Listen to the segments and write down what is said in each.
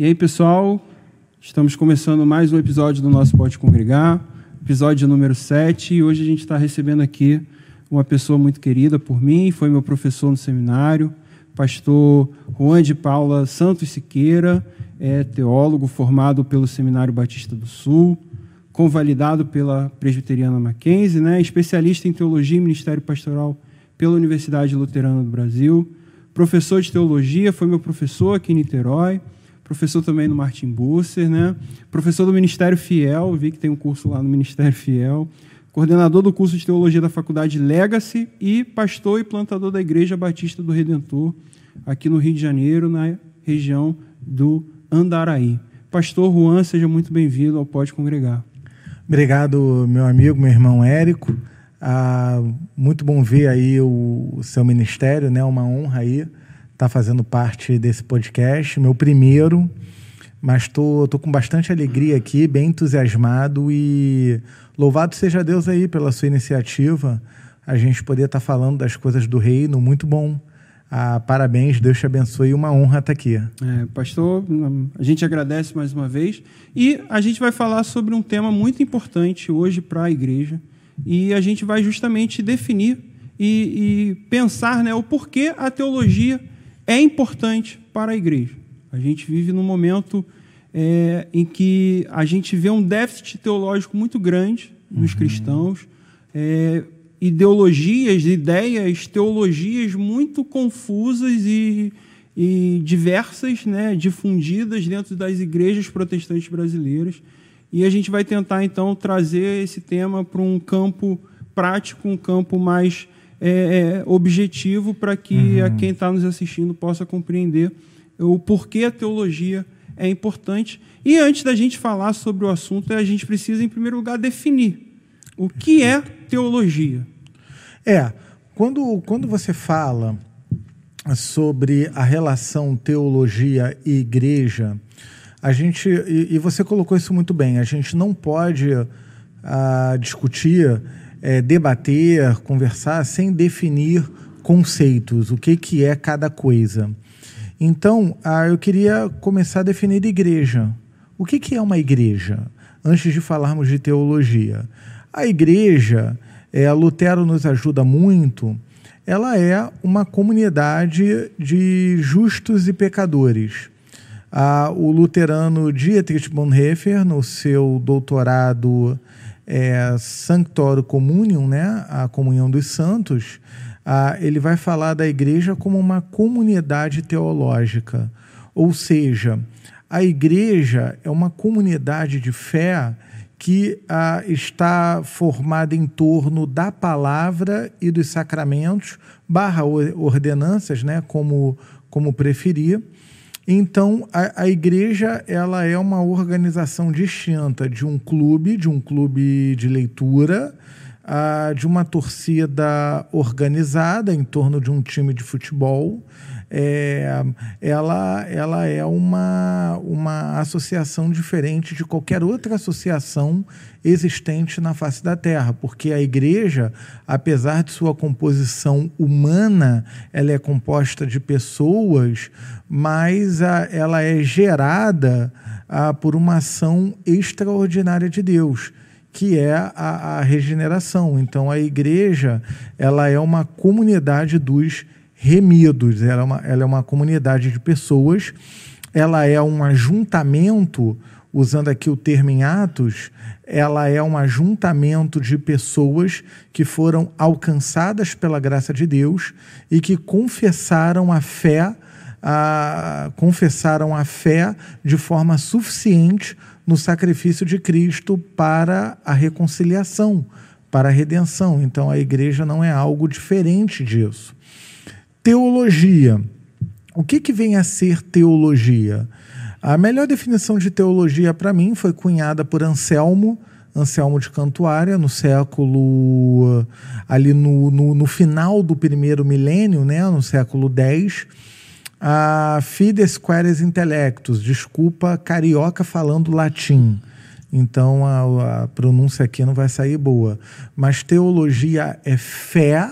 E aí, pessoal, estamos começando mais um episódio do nosso Pode Congregar, episódio número 7, e hoje a gente está recebendo aqui uma pessoa muito querida por mim, foi meu professor no seminário, pastor Juan de Paula Santos Siqueira, é teólogo formado pelo Seminário Batista do Sul, convalidado pela Presbiteriana Mackenzie, né, especialista em teologia e ministério pastoral pela Universidade Luterana do Brasil, professor de teologia, foi meu professor aqui em Niterói, professor também no Martin Busser, né? professor do Ministério Fiel, vi que tem um curso lá no Ministério Fiel, coordenador do curso de teologia da Faculdade Legacy e pastor e plantador da Igreja Batista do Redentor, aqui no Rio de Janeiro, na região do Andaraí. Pastor Juan, seja muito bem-vindo ao Pode Congregar. Obrigado, meu amigo, meu irmão Érico. Ah, muito bom ver aí o, o seu ministério, né? Uma honra aí tá fazendo parte desse podcast, meu primeiro, mas tô, tô com bastante alegria aqui, bem entusiasmado e louvado seja Deus aí pela sua iniciativa, a gente poder estar tá falando das coisas do reino, muito bom. Ah, parabéns, Deus te abençoe, uma honra estar tá aqui. É, pastor, a gente agradece mais uma vez e a gente vai falar sobre um tema muito importante hoje para a igreja e a gente vai justamente definir e, e pensar né, o porquê a teologia é importante para a igreja. A gente vive num momento é, em que a gente vê um déficit teológico muito grande nos uhum. cristãos, é, ideologias, ideias, teologias muito confusas e, e diversas, né, difundidas dentro das igrejas protestantes brasileiras. E a gente vai tentar, então, trazer esse tema para um campo prático, um campo mais é, é, objetivo para que uhum. a quem está nos assistindo possa compreender o porquê a teologia é importante. E antes da gente falar sobre o assunto, a gente precisa, em primeiro lugar, definir o que é teologia. É, quando, quando você fala sobre a relação teologia e igreja, a gente, e, e você colocou isso muito bem, a gente não pode uh, discutir é, debater, conversar sem definir conceitos, o que, que é cada coisa. Então, ah, eu queria começar a definir igreja. O que, que é uma igreja? Antes de falarmos de teologia. A igreja, é, Lutero nos ajuda muito, ela é uma comunidade de justos e pecadores. Ah, o luterano Dietrich Bonhoeffer, no seu doutorado é, Sanctorum Communion, né, a comunhão dos santos, ele vai falar da igreja como uma comunidade teológica. Ou seja, a igreja é uma comunidade de fé que ah, está formada em torno da palavra e dos sacramentos, barra ordenanças, né, como, como preferir, então, a, a, igreja ela é uma organização distinta de um clube, de um clube de leitura, de uma torcida organizada em torno de um time de futebol. É, ela, ela é uma, uma associação diferente de qualquer outra associação existente na face da Terra, porque a igreja, apesar de sua composição humana, ela é composta de pessoas, mas a, ela é gerada a, por uma ação extraordinária de Deus que é a, a, regeneração. Então, a igreja ela é uma comunidade dos remidos, ela é uma, ela é uma comunidade de pessoas, ela é um ajuntamento usando aqui o termo em Atos, ela é um ajuntamento de pessoas que foram alcançadas pela graça de Deus e que confessaram a fé, a, confessaram a fé de forma suficiente no sacrifício de Cristo para a reconciliação, para a redenção. Então a igreja não é algo diferente disso. Teologia. O que, que vem a ser teologia? A melhor definição de teologia para mim foi cunhada por Anselmo, Anselmo de Cantuária, no século. ali no, no, no final do primeiro milênio, né, no século X. A Fides Quaeres Intellectus, desculpa, carioca falando latim. Então a, a pronúncia aqui não vai sair boa. Mas teologia é fé,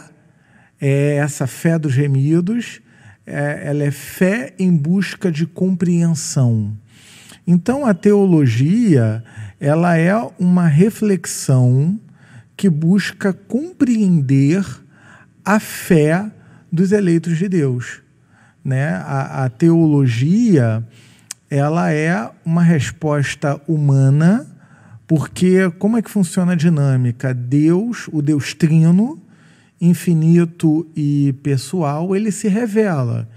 é essa fé dos remidos é, ela é fé em busca de compreensão. Então a teologia, ela é uma reflexão que busca compreender a fé dos eleitos de Deus. Né? A, a teologia ela é uma resposta humana, porque como é que funciona a dinâmica? Deus, o Deus trino, infinito e pessoal, ele se revela.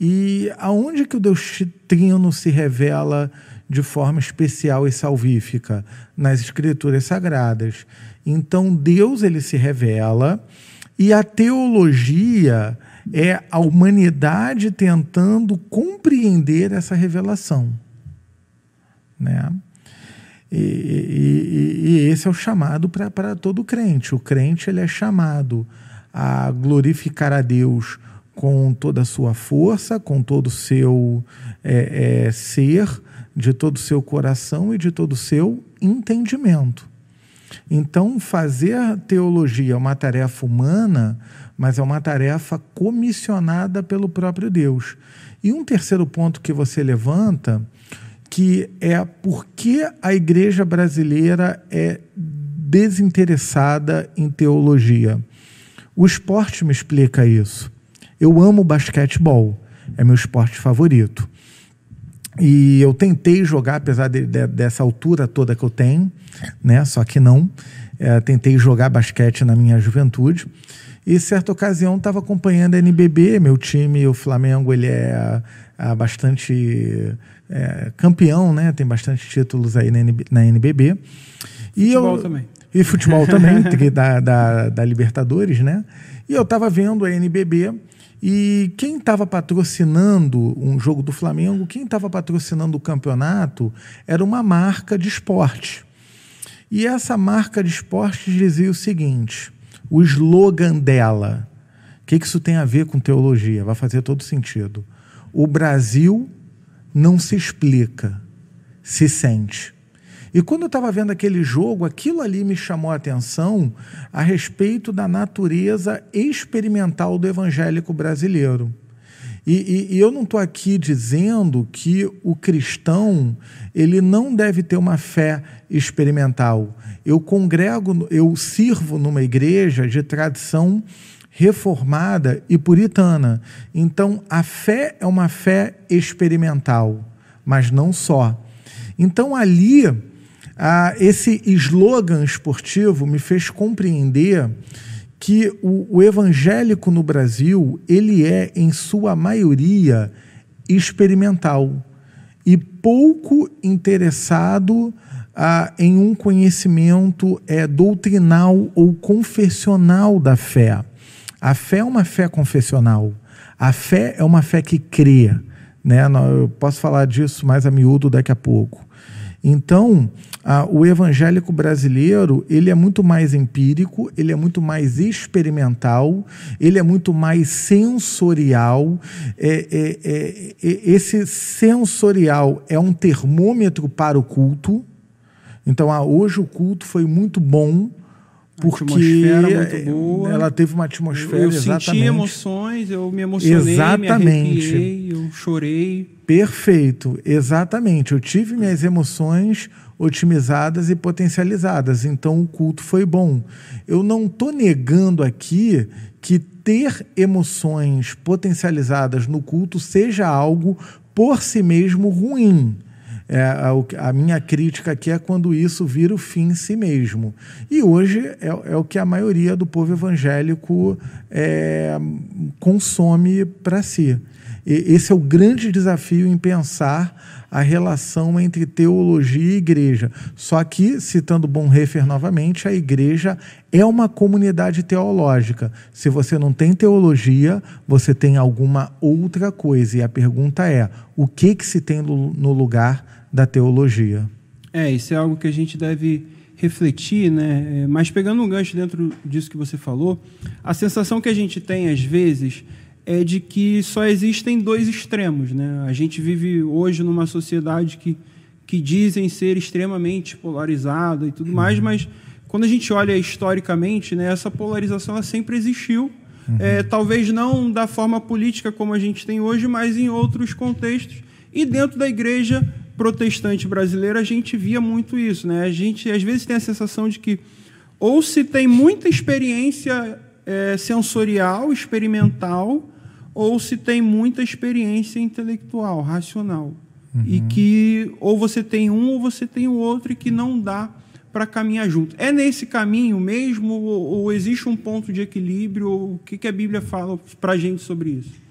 E aonde que o Deus trino se revela de forma especial e salvífica? Nas escrituras sagradas. Então Deus ele se revela e a teologia é a humanidade tentando compreender essa revelação. Né? E, e, e esse é o chamado para todo crente. O crente ele é chamado a glorificar a Deus com toda a sua força, com todo o seu é, é, ser, de todo o seu coração e de todo o seu entendimento. Então, fazer teologia é uma tarefa humana, mas é uma tarefa comissionada pelo próprio Deus. E um terceiro ponto que você levanta, que é por que a igreja brasileira é desinteressada em teologia. O esporte me explica isso. Eu amo basquetebol, é meu esporte favorito. E eu tentei jogar, apesar de, de, dessa altura toda que eu tenho, né? Só que não. É, tentei jogar basquete na minha juventude. E certa ocasião estava acompanhando a NBB, meu time, o Flamengo, ele é, é bastante é, campeão, né? Tem bastante títulos aí na, NB, na NBB. E futebol eu, também. E futebol também, da, da, da Libertadores, né? E eu estava vendo a NBB e quem estava patrocinando um jogo do Flamengo, quem estava patrocinando o campeonato, era uma marca de esporte. E essa marca de esporte dizia o seguinte: o slogan dela. O que isso tem a ver com teologia? Vai fazer todo sentido. O Brasil não se explica, se sente. E quando eu estava vendo aquele jogo, aquilo ali me chamou a atenção a respeito da natureza experimental do evangélico brasileiro. E, e, e eu não estou aqui dizendo que o cristão ele não deve ter uma fé experimental. Eu congrego, eu sirvo numa igreja de tradição reformada e puritana. Então, a fé é uma fé experimental, mas não só. Então, ali ah, esse slogan esportivo me fez compreender que o, o, evangélico no Brasil ele é em sua maioria experimental e pouco interessado ah, em um conhecimento é, doutrinal ou confessional da fé. A fé é uma fé confessional. A fé é uma fé que crê. Né? Eu posso falar disso mais a miúdo daqui a pouco. Então, ah, o evangélico brasileiro ele é muito mais empírico, ele é muito mais experimental, ele é muito mais sensorial. É, é, é, é esse sensorial é um termômetro para o culto. Então, ah, hoje o culto foi muito bom porque ela teve uma atmosfera eu, eu exatamente. senti emoções, eu me emocionei, exatamente. me eu chorei. Perfeito, exatamente. Eu tive minhas emoções otimizadas e potencializadas. Então o culto foi bom. Eu não estou negando aqui que ter emoções potencializadas no culto seja algo por si mesmo ruim. É, a, a, minha crítica aqui é quando isso vira o fim em si mesmo. E hoje é, é o que a maioria do povo evangélico é, consome para si. E esse é o grande desafio em pensar a relação entre teologia e igreja. Só que, citando Bonhoeffer novamente, a igreja é uma comunidade teológica. Se você não tem teologia, você tem alguma outra coisa. E a pergunta é: o que, que se tem no lugar da teologia? É, isso é algo que a gente deve refletir, né? É, mas pegando um gancho dentro disso que você falou, a sensação que a gente tem às vezes é de que só existem dois extremos. Né? A gente vive hoje numa sociedade que, que dizem ser extremamente polarizada e tudo mais, uhum. mas quando a gente olha historicamente, né, essa polarização ela sempre existiu. Uhum. É, talvez não da forma política como a gente tem hoje, mas em outros contextos. E dentro da igreja protestante brasileiro, a gente via muito isso. Né? A gente, às vezes, tem a sensação de que ou se tem muita experiência é, sensorial, experimental, ou se tem muita experiência intelectual, racional. Uhum. E que ou você tem um ou você tem o outro e que não dá para caminhar junto. É nesse caminho mesmo ou, ou, existe um ponto de equilíbrio? Ou o que, que a Bíblia fala para a gente sobre isso?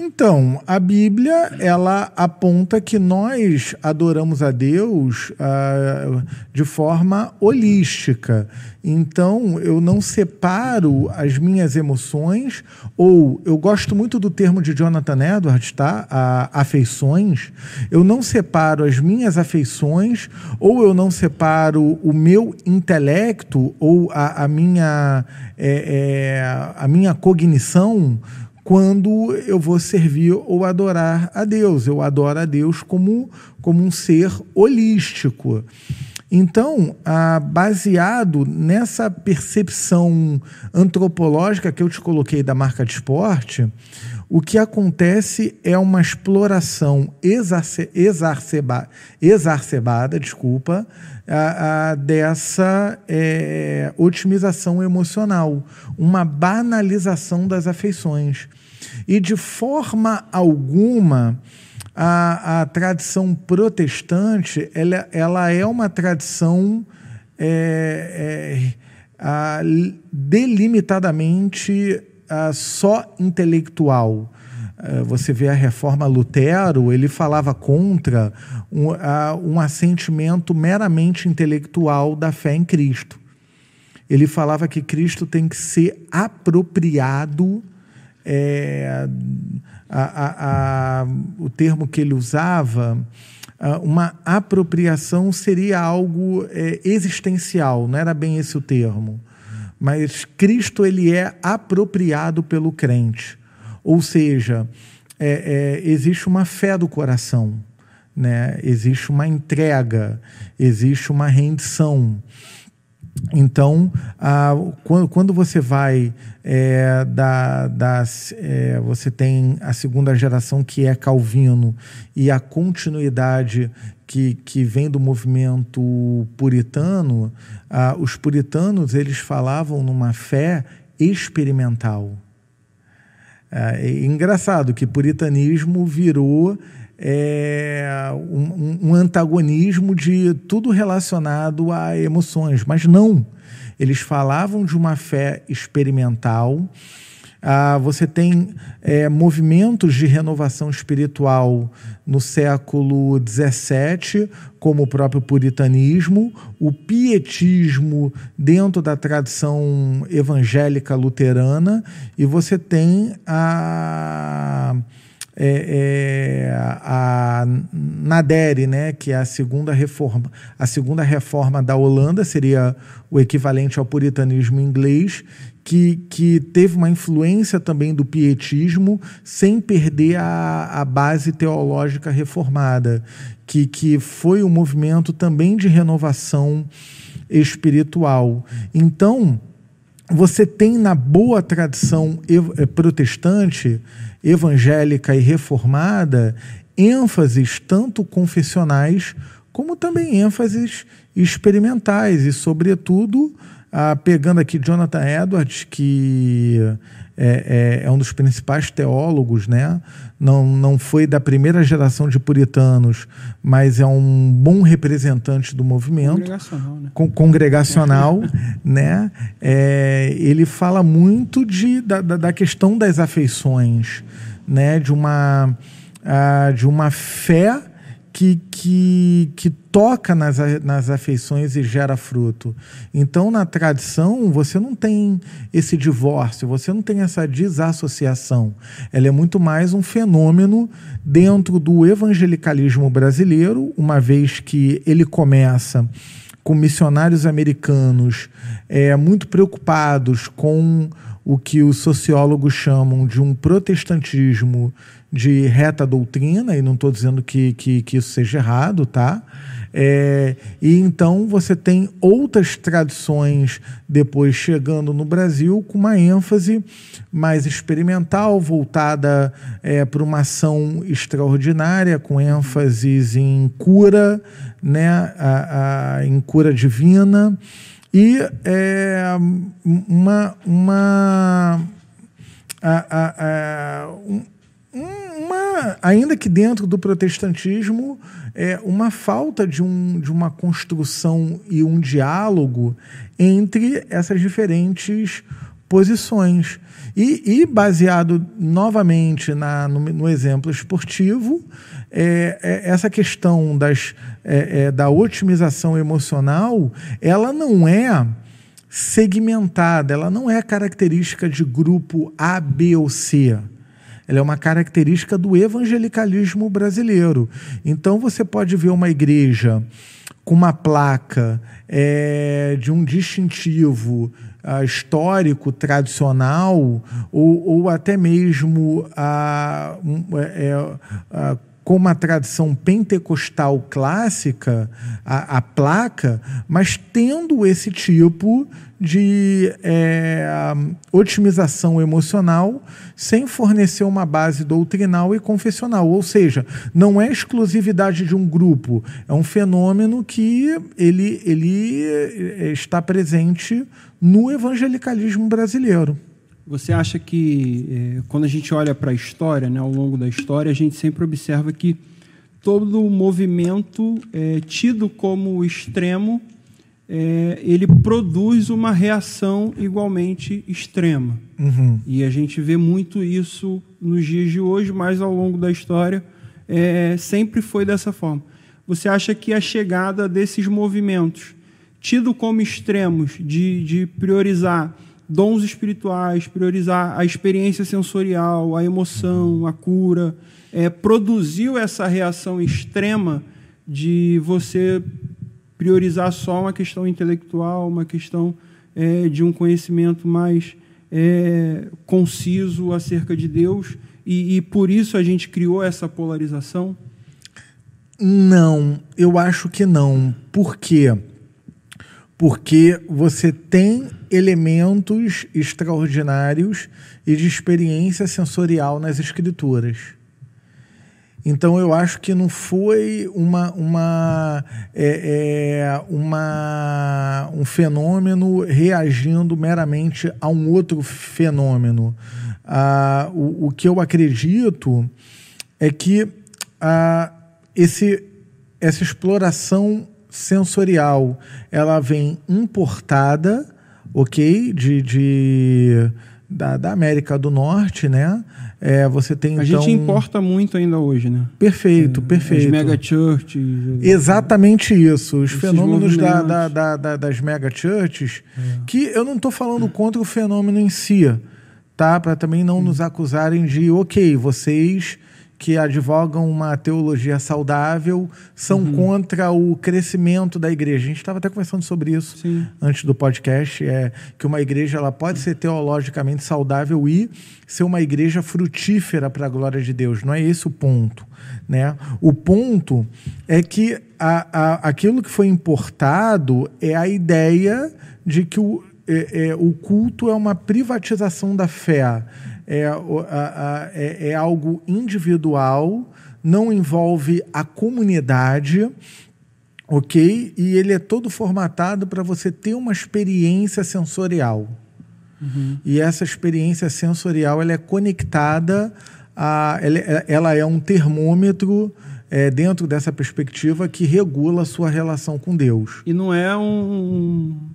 Então, a Bíblia ela aponta que nós adoramos a Deus uh, de forma holística. Então, eu não separo as minhas emoções, ou eu gosto muito do termo de Jonathan Edwards, tá? A, afeições. Eu não separo as minhas afeições, ou eu não separo o meu intelecto, ou a, a minha, é, é, a minha cognição quando eu vou servir ou adorar a Deus. Eu adoro a Deus como, como um ser holístico. Então, ah, baseado nessa percepção antropológica que eu te coloquei da marca de esporte, o que acontece é uma exploração exace, exacerba, exacerbada, desculpa, a, a, dessa é, otimização emocional, uma banalização das afeições. E de forma alguma, a, a tradição protestante ela, ela é uma tradição é, é, a, delimitadamente a, só intelectual. É, você vê a reforma Lutero, ele falava contra um, um assentimento meramente intelectual da fé em Cristo. Ele falava que Cristo tem que ser apropriado é, a, a, a, o termo que ele usava, uma apropriação seria algo é, existencial, não era bem esse o termo. Mas Cristo ele é apropriado pelo crente. Ou seja, é, é, existe uma fé do coração, né? existe uma entrega, existe uma rendição. Então, a, quando, quando, você vai é, da, da é, você tem a segunda geração que é Calvino e a continuidade que, que vem do movimento puritano, os puritanos eles falavam numa fé experimental. É, é engraçado que puritanismo virou é, um, um, antagonismo de tudo relacionado a emoções, mas não. Eles falavam de uma fé experimental. Ah, você tem é, movimentos de renovação espiritual no século XVII, como o próprio puritanismo, o pietismo dentro da tradição evangélica luterana, e você tem a é, é, a Nadere, né, que é a segunda reforma, a segunda reforma da Holanda seria o equivalente ao puritanismo inglês, que, que teve uma influência também do pietismo, sem perder a, a base teológica reformada, que, que foi um movimento também de renovação espiritual. Então, você tem na boa tradição eh, protestante evangélica e reformada ênfases tanto confessionais como também ênfases experimentais e, sobretudo, ah, pegando aqui Jonathan Edwards, que é, é, é, um dos principais teólogos, né? não, não foi da primeira geração de puritanos, mas é um bom representante do movimento congregacional, né? Con congregacional né? É, ele fala muito de, da, da questão das afeições, né? de, uma, uh, de uma fé que, que, que toca nas, nas afeições e gera fruto. Então, na tradição, você não tem esse divórcio, você não tem essa desassociação. Ela é muito mais um fenômeno dentro do evangelicalismo brasileiro, uma vez que ele começa com missionários americanos é, muito preocupados com o que os sociólogos chamam de um protestantismo de reta doutrina, e não estou dizendo que, que, que, isso seja errado, tá? É, e então você tem outras tradições depois chegando no Brasil com uma ênfase mais experimental, voltada é, para uma ação extraordinária, com ênfases em cura, né, a, a, em cura divina, e é, uma. uma a, a, um, uma, ainda que dentro do protestantismo, é uma falta de, um, de uma construção e um diálogo entre essas diferentes posições. E, e baseado novamente na, no, no exemplo esportivo, é, é, essa questão das, é, é da otimização emocional, ela não é segmentada, ela não é característica de grupo A, B ou C. Ela é uma característica do evangelicalismo brasileiro. Então você pode ver uma igreja com uma placa é, de um distintivo uh, histórico, tradicional, ou, ou até mesmo uh, um, é, uh, com uma tradição pentecostal clássica, a, a placa, mas tendo esse tipo de é, otimização emocional sem fornecer uma base doutrinal e confessional. Ou seja, não é exclusividade de um grupo, é um fenômeno que ele, ele é, está presente no evangelicalismo brasileiro. Você acha que, é, quando a gente olha para a história, né, ao longo da história, a gente sempre observa que todo movimento é, tido como extremo, é, ele produz uma reação igualmente extrema. Uhum. E a gente vê muito isso nos dias de hoje, mas ao longo da história é, sempre foi dessa forma. Você acha que a chegada desses movimentos, tido como extremos, de, de priorizar dons espirituais, priorizar a experiência sensorial, a emoção, a cura, é, produziu essa reação extrema de você priorizar só uma questão intelectual, uma questão é, de um conhecimento mais é, conciso acerca de Deus, e, e por isso a gente criou essa polarização? Não, eu acho que não. Por quê? Porque você tem elementos extraordinários e de experiência sensorial nas escrituras. Então eu acho que não foi uma, uma, é, é, uma, um fenômeno reagindo meramente a um outro fenômeno. Ah, o, o que eu acredito é que ah, esse, essa exploração sensorial ela vem importada ok? De, de da, da, América do Norte, né? É, você tem a então... gente importa muito ainda hoje, né? Perfeito, é, perfeito. As mega churches. Exatamente isso. Os fenômenos da, da, da, da, das mega churches, é. que eu não estou falando contra o fenômeno em si, tá? Para também não nos acusarem de, ok, vocês que advogam uma teologia saudável são uhum. contra o crescimento da igreja. A gente estava até conversando sobre isso Sim. antes do podcast, é que uma igreja ela pode ser teologicamente saudável e ser uma igreja frutífera para a glória de Deus. Não é esse o ponto. Né? O ponto é que a, a, aquilo que foi importado é a ideia de que o, é, é, o culto é uma privatização da fé é, a, a, é, é algo individual, não envolve a comunidade, ok? E ele é todo formatado para você ter uma experiência sensorial. Uhum. E essa experiência sensorial ela é conectada a. Ela, ela é um termômetro é, dentro dessa perspectiva que regula a sua relação com Deus. E não é um,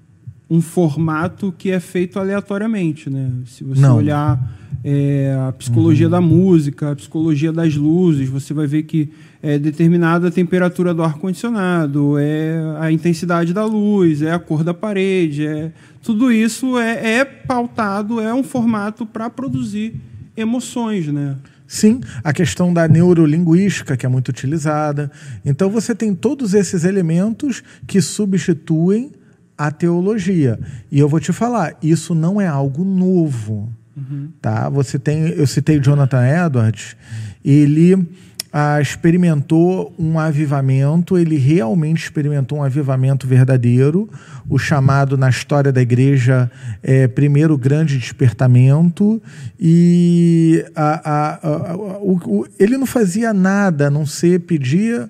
um formato que é feito aleatoriamente, né? Se você não. olhar é, a psicologia uhum. da música, a psicologia das luzes, você vai ver que é determinada a temperatura do ar-condicionado, é a intensidade da luz, é a cor da parede, é tudo isso é, é pautado, é um formato para produzir emoções, né? Sim, a questão da neurolinguística, que é muito utilizada. Então, você tem todos esses elementos que substituem a teologia. E eu vou te falar, isso não é algo novo. Uhum. Tá? Você tem, eu citei Jonathan Edwards ele ah, experimentou um avivamento, ele realmente experimentou um avivamento verdadeiro, o chamado na história da igreja é, primeiro grande despertamento, e a, a, a, o, o, ele não fazia nada a não ser pedir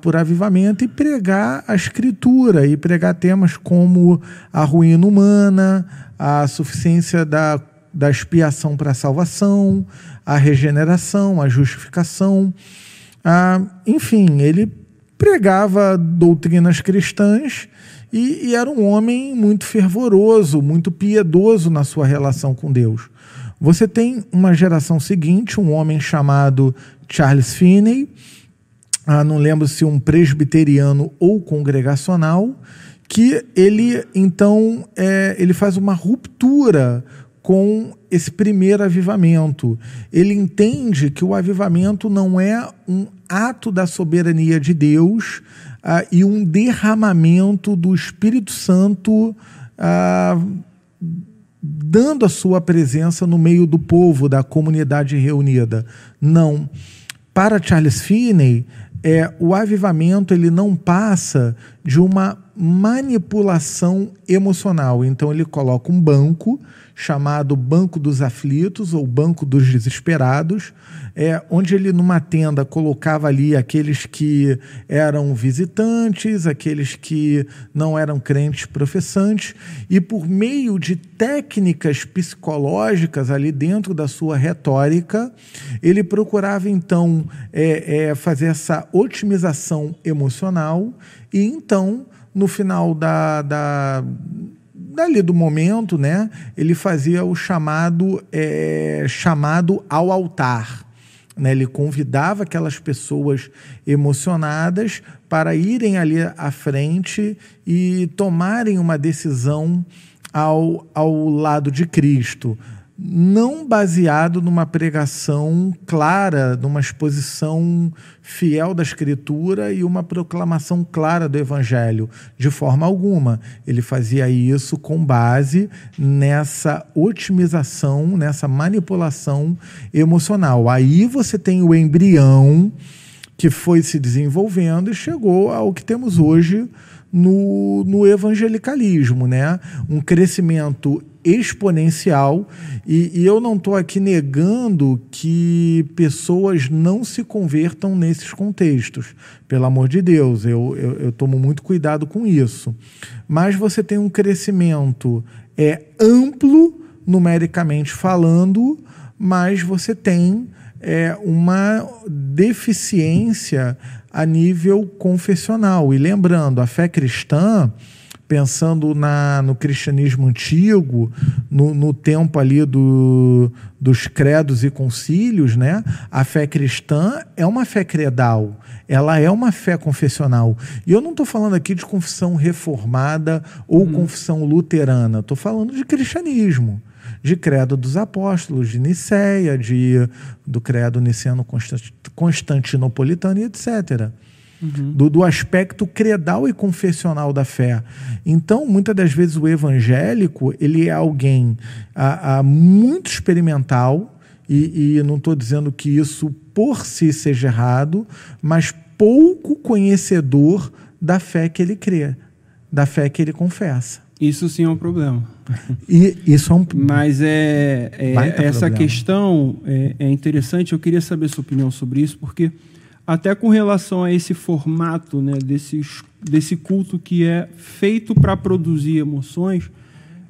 por avivamento e pregar a escritura, e pregar temas como a ruína humana, a suficiência da, da expiação para a salvação, a regeneração, a justificação. Ah, enfim, ele pregava doutrinas cristãs e, e, era um homem muito fervoroso, muito piedoso na sua relação com Deus. Você tem uma geração seguinte, um homem chamado Charles Finney, ah, não lembro se um presbiteriano ou congregacional, que ele então é, ele faz uma ruptura com esse primeiro avivamento. Ele entende que o avivamento não é um ato da soberania de Deus ah, e um derramamento do Espírito Santo ah, dando a sua presença no meio do povo, da comunidade reunida. Não. Para Charles Finney, é, o avivamento ele não passa de uma manipulação emocional. Então ele coloca um banco chamado Banco dos Aflitos ou Banco dos Desesperados, é, onde ele numa tenda colocava ali aqueles que eram visitantes, aqueles que não eram crentes professantes, e por meio de técnicas psicológicas ali dentro da sua retórica, ele procurava então é, é, fazer essa otimização emocional e então no final da, da dali do momento, né, ele fazia o chamado é, chamado ao altar. Né? Ele convidava aquelas pessoas emocionadas para irem ali à frente e tomarem uma decisão ao, ao lado de Cristo não baseado numa pregação clara, numa exposição fiel da Escritura e uma proclamação clara do Evangelho, de forma alguma. Ele fazia isso com base nessa otimização, nessa manipulação emocional. Aí você tem o embrião que foi se desenvolvendo e chegou ao que temos hoje no, no evangelicalismo, né? Um crescimento exponencial e, e eu não estou aqui negando que pessoas não se convertam nesses contextos, pelo amor de Deus, eu, eu, eu tomo muito cuidado com isso. Mas você tem um crescimento é amplo, numericamente falando, mas você tem é, uma deficiência a nível confessional. E lembrando, a fé cristã, pensando na, no cristianismo antigo, no, no tempo ali do, dos credos e concílios, né? a fé cristã é uma fé credal, ela é uma fé confessional. E eu não estou falando aqui de confissão reformada ou hum. confissão luterana, estou falando de cristianismo de credo dos apóstolos, de Nicéia, de, do credo niceno constantinopolitano e etc. Uhum. Do, do, aspecto credal e confessional da fé. Então, muitas das vezes o evangélico ele é alguém a, a muito experimental e, e não estou dizendo que isso por si seja errado, mas pouco conhecedor da fé que ele crê, da fé que ele confessa. Isso sim é um problema. E isso é um. Mas é, é essa problema. questão é, é, interessante. Eu queria saber sua opinião sobre isso, porque até com relação a esse formato, né, desse, desse culto que é feito para produzir emoções,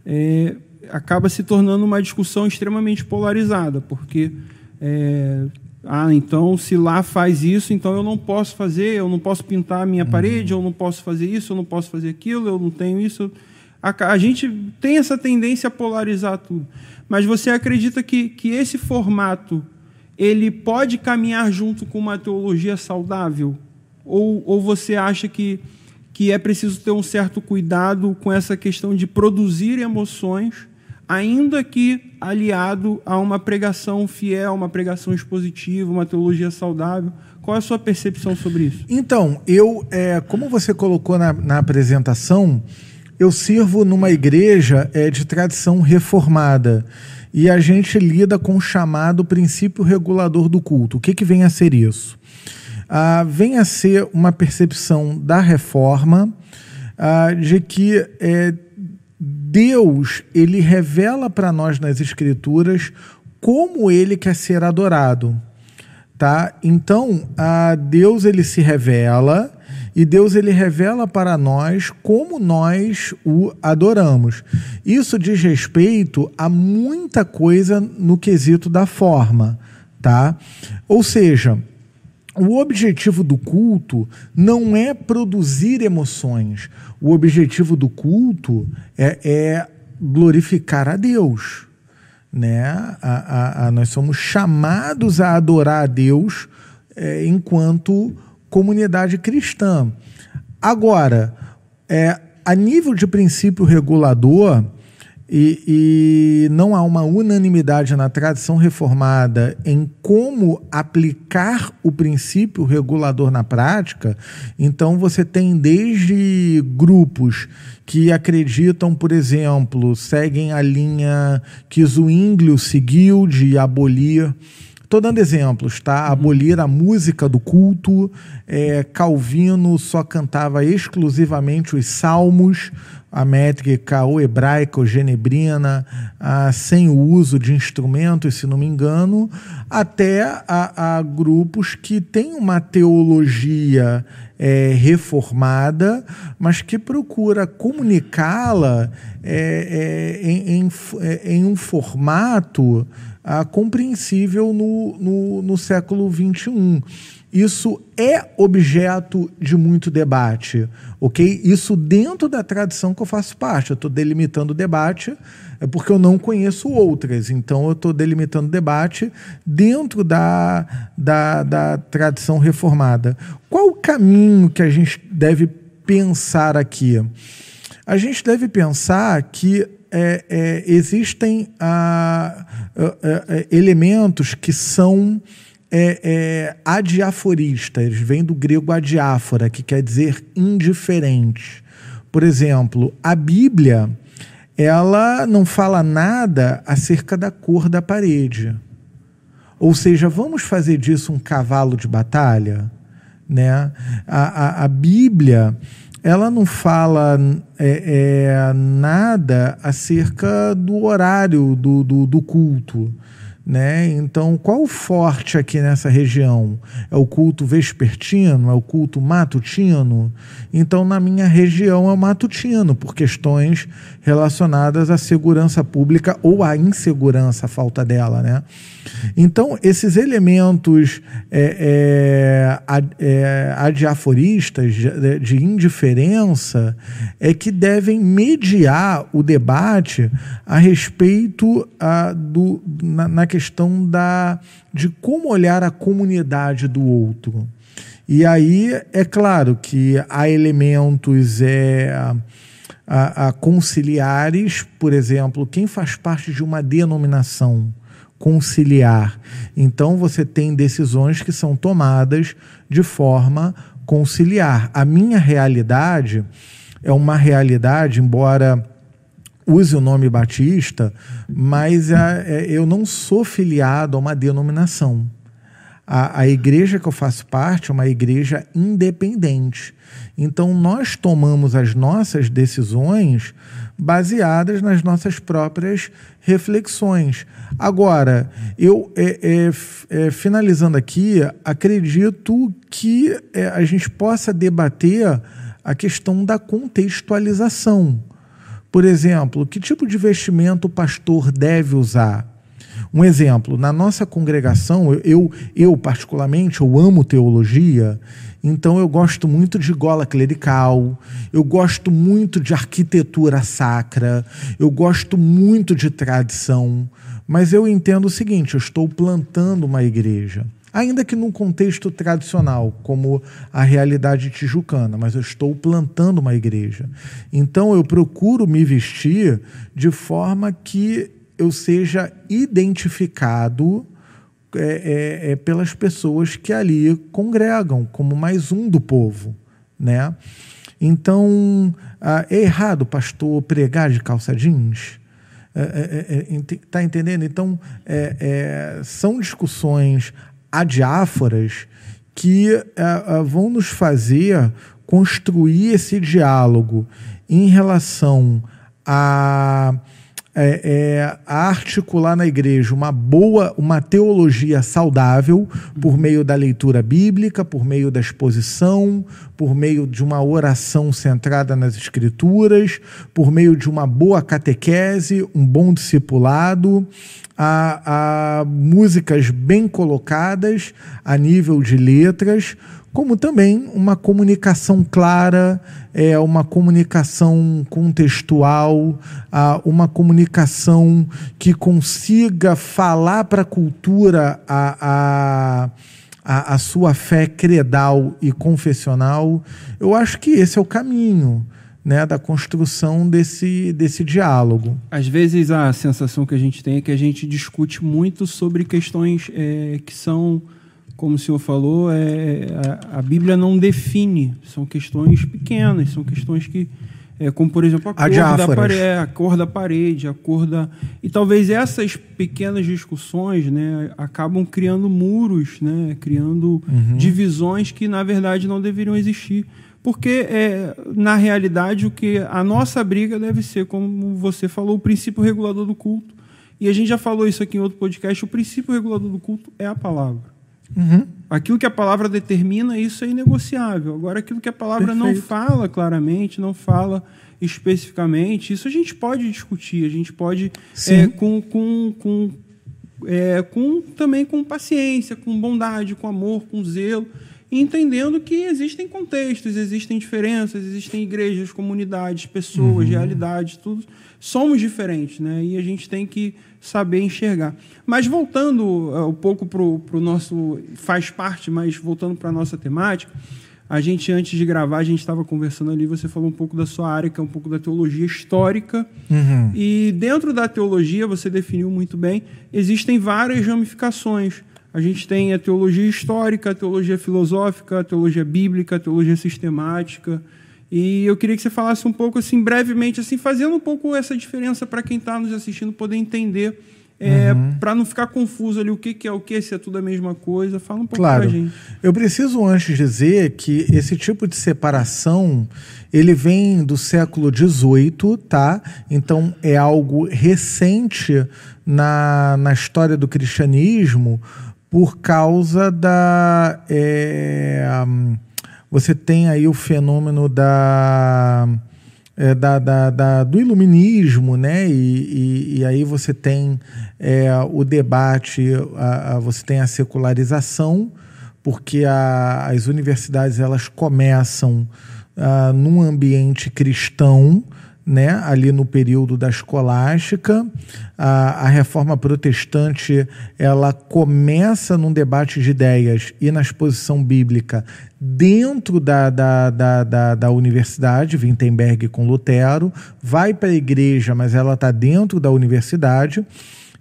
é, acaba se tornando uma discussão extremamente polarizada, porque é, ah, então se lá faz isso, então eu não posso fazer, eu não posso pintar a minha uhum. parede, eu não posso fazer isso, eu não posso fazer aquilo, eu não tenho isso. A, a gente tem essa tendência a polarizar tudo. Mas você acredita que, que esse formato ele pode caminhar junto com uma teologia saudável? Ou, ou você acha que, que é preciso ter um certo cuidado com essa questão de produzir emoções, ainda que aliado a uma pregação fiel, uma pregação expositiva, uma teologia saudável? Qual é a sua percepção sobre isso? Então, eu, é, como você colocou na, na apresentação, eu sirvo numa igreja é, de tradição reformada. E a gente lida com o chamado princípio regulador do culto. O que, que vem a ser isso? Ah, vem a ser uma percepção da reforma ah, de que é, Deus ele revela para nós nas Escrituras como ele quer ser adorado. Tá? Então, a Deus ele se revela e Deus ele revela para nós como nós o adoramos. Isso diz respeito a muita coisa no quesito da forma, tá? Ou seja, o objetivo do culto não é produzir emoções. O objetivo do culto é, é glorificar a Deus. Né? A, a, a, nós somos chamados a adorar a Deus é, enquanto comunidade cristã. Agora, é, a nível de princípio regulador, e, e, não há uma unanimidade na tradição reformada em como aplicar o princípio regulador na prática, então você tem desde grupos que acreditam, por exemplo, seguem a linha que Zwinglio seguiu de abolir Estou dando exemplos, tá? Uhum. Abolir a música do culto. É, Calvino só cantava exclusivamente os salmos, a métrica ou hebraica ou genebrina, a, sem o uso de instrumentos, se não me engano, até a, a grupos que têm uma teologia é, reformada, mas que procura comunicá-la é, é, em, em, é, em um formato ah, compreensível no, no, no século XXI. Isso é objeto de muito debate, ok? Isso dentro da tradição que eu faço parte. Eu estou delimitando o debate é porque eu não conheço outras. Então, eu estou delimitando o debate dentro da, da, da tradição reformada. Qual o caminho que a gente deve pensar aqui? A gente deve pensar que é, é, existem ah, ah, ah, elementos que são é, é, adiaforistas, vem do grego adiáfora, que quer dizer indiferente. Por exemplo, a Bíblia ela não fala nada acerca da cor da parede. Ou seja, vamos fazer disso um cavalo de batalha? Né? A, a, a Bíblia ela não fala é, é, nada acerca do horário do, do, do culto. Né? Então, qual o forte aqui nessa região? É o culto vespertino? É o culto matutino? Então, na minha região é o matutino, por questões relacionadas à segurança pública ou à insegurança, a falta dela. Né? Então, esses elementos é, é, é, adiaforistas de, de indiferença é que devem mediar o debate a respeito a, do, na, na questão da, de como olhar a comunidade do outro. E aí é claro que há elementos é, a, a conciliares, por exemplo, quem faz parte de uma denominação conciliar. Então você tem decisões que são tomadas de forma conciliar. A minha realidade é uma realidade, embora use o nome batista, mas a, é, eu não sou filiado a uma denominação. A, a igreja que eu faço parte é uma igreja independente. Então, nós tomamos as nossas decisões baseadas nas nossas próprias reflexões. Agora, eu, é, é, é, finalizando aqui, acredito que é, a gente possa debater a questão da contextualização. Por exemplo, que tipo de vestimento o pastor deve usar? Um exemplo, na nossa congregação, eu, eu particularmente, eu amo teologia, então eu gosto muito de gola clerical, eu gosto muito de arquitetura sacra, eu gosto muito de tradição, mas eu entendo o seguinte: eu estou plantando uma igreja ainda que num contexto tradicional, como a realidade tijucana, mas eu estou plantando uma igreja. Então eu procuro me vestir de forma que eu seja identificado é, é, é pelas pessoas que ali congregam, como mais um do povo, né? Então, ah, é errado, pastor, pregar de calça jeans? Está é, é, entendendo? Então, são discussões adiáforas que vão nos fazer construir esse diálogo em relação a é, é, articular na igreja uma boa, uma teologia saudável por meio da leitura bíblica, por meio da exposição, por meio de uma oração centrada nas escrituras, por meio de uma boa catequese, um bom discipulado, a, a músicas bem colocadas a nível de letras, como também uma comunicação clara, é, uma comunicação contextual, uma comunicação que consiga falar para a cultura a, a, a sua fé credal e confessional. Eu acho que esse é o caminho. Né, da construção desse, desse diálogo. Às vezes a sensação que a gente tem é que a gente discute muito sobre questões é, que são como o senhor falou, é, a, a, Bíblia não define, são questões pequenas, são questões que, é, como por exemplo a cor, da parede, a cor da parede, a cor da. E talvez essas pequenas discussões né, acabam criando muros, né, criando uhum. divisões que na verdade não deveriam existir. Porque, é, na realidade, o que a nossa briga deve ser, como você falou, o princípio regulador do culto. E a gente já falou isso aqui em outro podcast: o princípio regulador do culto é a palavra. Uhum. Aquilo que a palavra determina, isso é inegociável. Agora, aquilo que a palavra Perfeito. não fala claramente, não fala especificamente, isso a gente pode discutir, a gente pode é, com, com, com, é, com também com paciência, com bondade, com amor, com zelo, entendendo que existem contextos, existem diferenças, existem igrejas, comunidades, pessoas, uhum. realidades, tudo. Somos diferentes, né? E a gente tem que saber enxergar. Mas voltando uh, um pouco para o nosso. faz parte, mas voltando para a nossa temática, a gente, antes de gravar, a gente estava conversando ali, você falou um pouco da sua área, que é um pouco da teologia histórica. Uhum. E dentro da teologia, você definiu muito bem, existem várias ramificações. A gente tem a teologia histórica, a teologia filosófica, a teologia bíblica, a teologia sistemática. E eu queria que você falasse um pouco, assim, brevemente, assim, fazendo um pouco essa diferença para quem está nos assistindo poder entender, é, uhum. para não ficar confuso ali o que, que é o que, se é tudo a mesma coisa. Fala um pouco claro. gente. Eu preciso antes dizer que esse tipo de separação ele vem do século XVIII, tá? Então é algo recente na, na história do cristianismo por causa da. É, você tem aí o fenômeno da, é, da, da, da, do iluminismo, né? E, e, e aí você tem é, o debate, a, a, você tem a secularização, porque a, as universidades elas começam uh, num ambiente cristão, né, ali no período da escolástica. A, a, reforma protestante ela começa num debate de ideias e na exposição bíblica dentro da, da, da, da, da universidade, Wittenberg com Lutero, vai para a igreja, mas ela está dentro da universidade.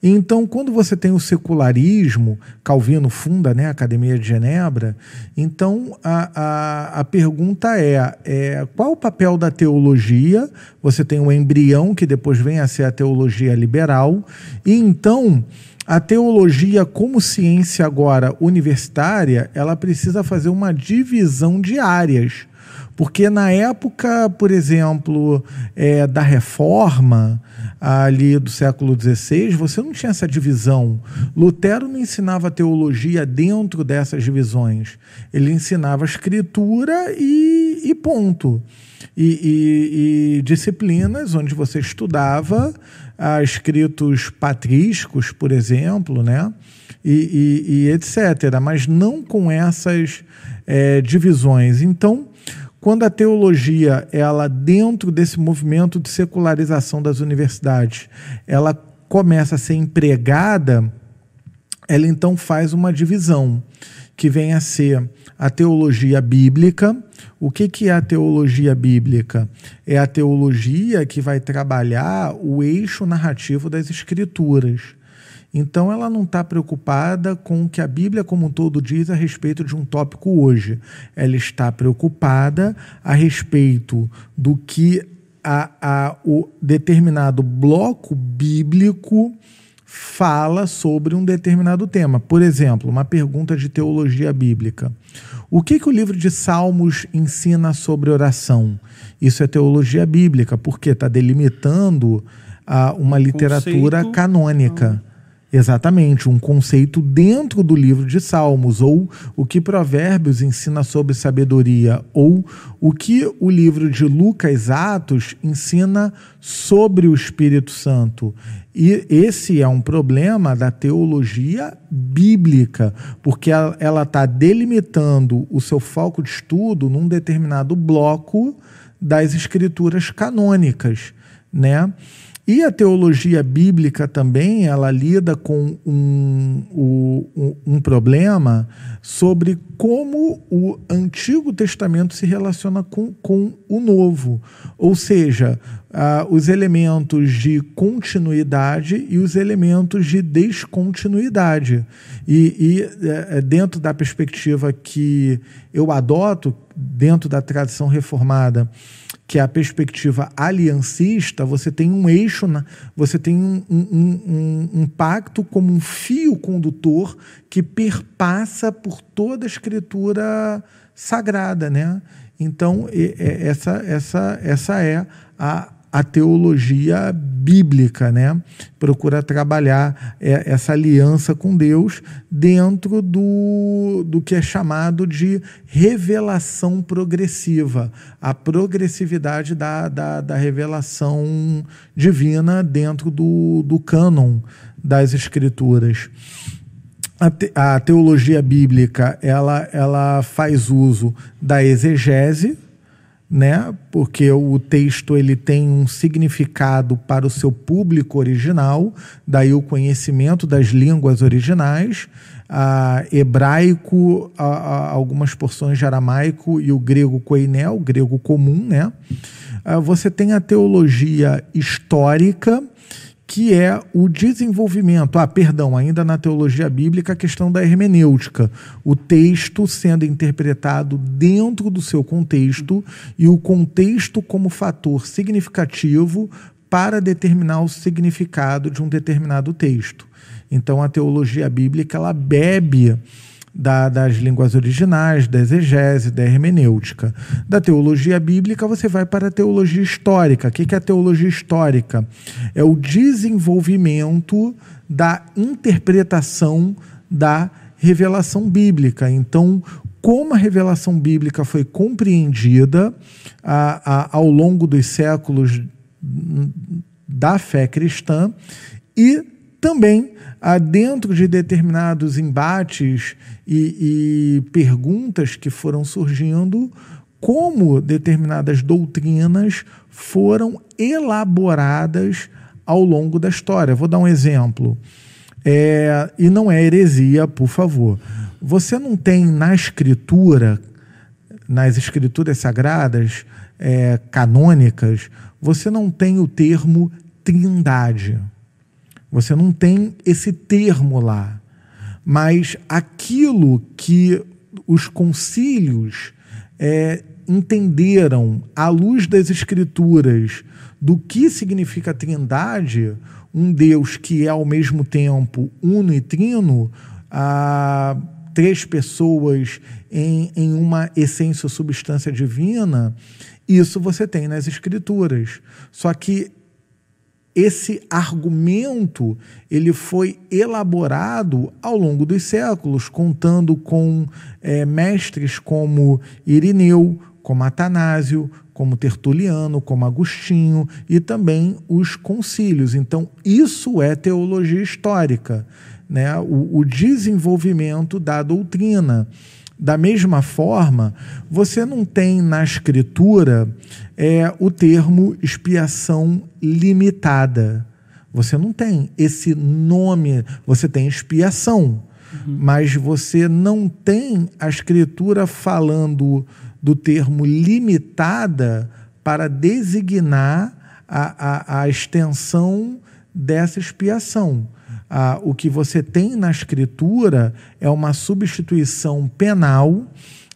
Então, quando você tem o secularismo, Calvino funda né, a Academia de Genebra, então a, a, a pergunta é, é qual o papel da teologia? Você tem o embrião, que depois vem a ser a teologia liberal, e então a teologia como ciência agora universitária, ela precisa fazer uma divisão de áreas. Porque na época, por exemplo, é, da reforma, ali do século XVI, você não tinha essa divisão. Lutero não ensinava teologia dentro dessas divisões. Ele ensinava escritura e, e ponto. E, e, e, disciplinas onde você estudava ah, escritos patrísticos, por exemplo, né? e, e etc. Mas não com essas é, divisões. Então, quando a teologia, ela dentro desse movimento de secularização das universidades, ela começa a ser empregada, ela então faz uma divisão que vem a ser a teologia bíblica. O que, que é a teologia bíblica? É a teologia que vai trabalhar o eixo narrativo das escrituras. Então ela não está preocupada com o que a Bíblia como um todo diz a respeito de um tópico hoje. Ela está preocupada a respeito do que a, a, o determinado bloco bíblico fala sobre um determinado tema. Por exemplo, uma pergunta de teologia bíblica. O que, que o livro de Salmos ensina sobre oração? Isso é teologia bíblica, porque está delimitando uma literatura Conceito. canônica. Exatamente, um conceito dentro do livro de Salmos, ou o que Provérbios ensina sobre sabedoria, ou o que o livro de Lucas Atos ensina sobre o Espírito Santo. E esse é um problema da teologia bíblica, porque ela está delimitando o seu foco de estudo num determinado bloco das escrituras canônicas, né? E a teologia bíblica também ela lida com um, um, um, problema sobre como o Antigo Testamento se relaciona com, com o Novo. Ou seja, uh, os elementos de continuidade e os elementos de descontinuidade. E, e uh, dentro da perspectiva que eu adoto, dentro da tradição reformada, que é a perspectiva aliancista, você tem um eixo, você tem um, um, um, um, pacto como um fio condutor que perpassa por toda a escritura sagrada, né? Então essa, essa, essa é a a teologia bíblica, né? Procura trabalhar é, essa aliança com Deus dentro do, do que é chamado de revelação progressiva, a progressividade da, da, da revelação divina dentro do, do cânon das Escrituras. A, te, a teologia bíblica ela, ela faz uso da exegese, né? Porque o texto ele tem um significado para o seu público original, daí o conhecimento das línguas originais, a hebraico, a, a, algumas porções de aramaico e o grego koiné, o grego comum, né? Ah, você tem a teologia histórica, que é o desenvolvimento, ah, perdão, ainda na teologia bíblica, a questão da hermenêutica, o texto sendo interpretado dentro do seu contexto e o contexto como fator significativo para determinar o significado de um determinado texto. Então a teologia bíblica ela bebe da, das línguas originais, da exegese, da hermenêutica. Da teologia bíblica, você vai para a teologia histórica. O que é a teologia histórica? É o desenvolvimento da interpretação da revelação bíblica. Então, como a revelação bíblica foi compreendida a, a, ao longo dos séculos da fé cristã e também dentro de determinados embates e, e perguntas que foram surgindo, como determinadas doutrinas foram elaboradas ao longo da história. Vou dar um exemplo. É, e não é heresia, por favor. Você não tem na escritura, nas escrituras sagradas, é, canônicas, você não tem o termo trindade. Você não tem esse termo lá. Mas aquilo que os concílios é, entenderam, à luz das Escrituras, do que significa trindade, um Deus que é ao mesmo tempo uno e trino, a três pessoas em, em uma essência ou substância divina, isso você tem nas Escrituras. Só que esse argumento ele foi elaborado ao longo dos séculos, contando com é, mestres como Irineu, como Atanásio, como Tertuliano, como Agostinho e também os concílios. Então, isso é teologia histórica, né? o, o desenvolvimento da doutrina. Da mesma forma, você não tem na escritura é, o termo expiação limitada. Você não tem esse nome, você tem expiação, uhum. mas você não tem a escritura falando do termo limitada para designar a, a, a extensão dessa expiação ah, o que você tem na escritura é uma substituição penal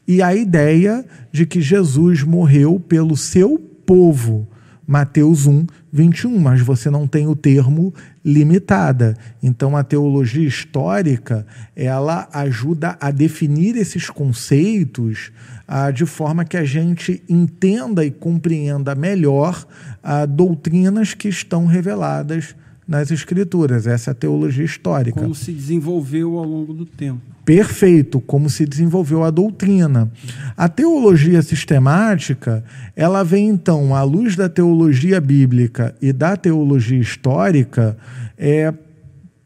e a ideia de que Jesus morreu pelo seu povo. Mateus 1, 21, mas você não tem o termo limitada. Então a teologia histórica, ela ajuda a definir esses conceitos ah, de forma que a gente entenda e compreenda melhor ah, doutrinas que estão reveladas nas escrituras. Essa é a teologia histórica. Como se desenvolveu ao longo do tempo. Perfeito, como se desenvolveu a doutrina. A teologia sistemática, ela vem então à luz da teologia bíblica e da teologia histórica, é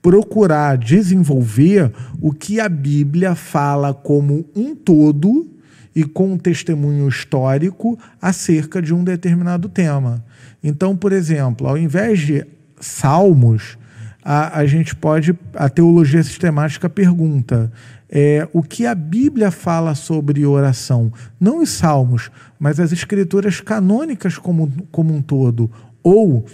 procurar desenvolver o que a Bíblia fala como um todo e com um testemunho histórico acerca de um determinado tema. Então, por exemplo, ao invés de salmos, a, a gente pode. A teologia sistemática pergunta é, o que a Bíblia fala sobre oração. Não os salmos, mas as escrituras canônicas como, como um todo. Ou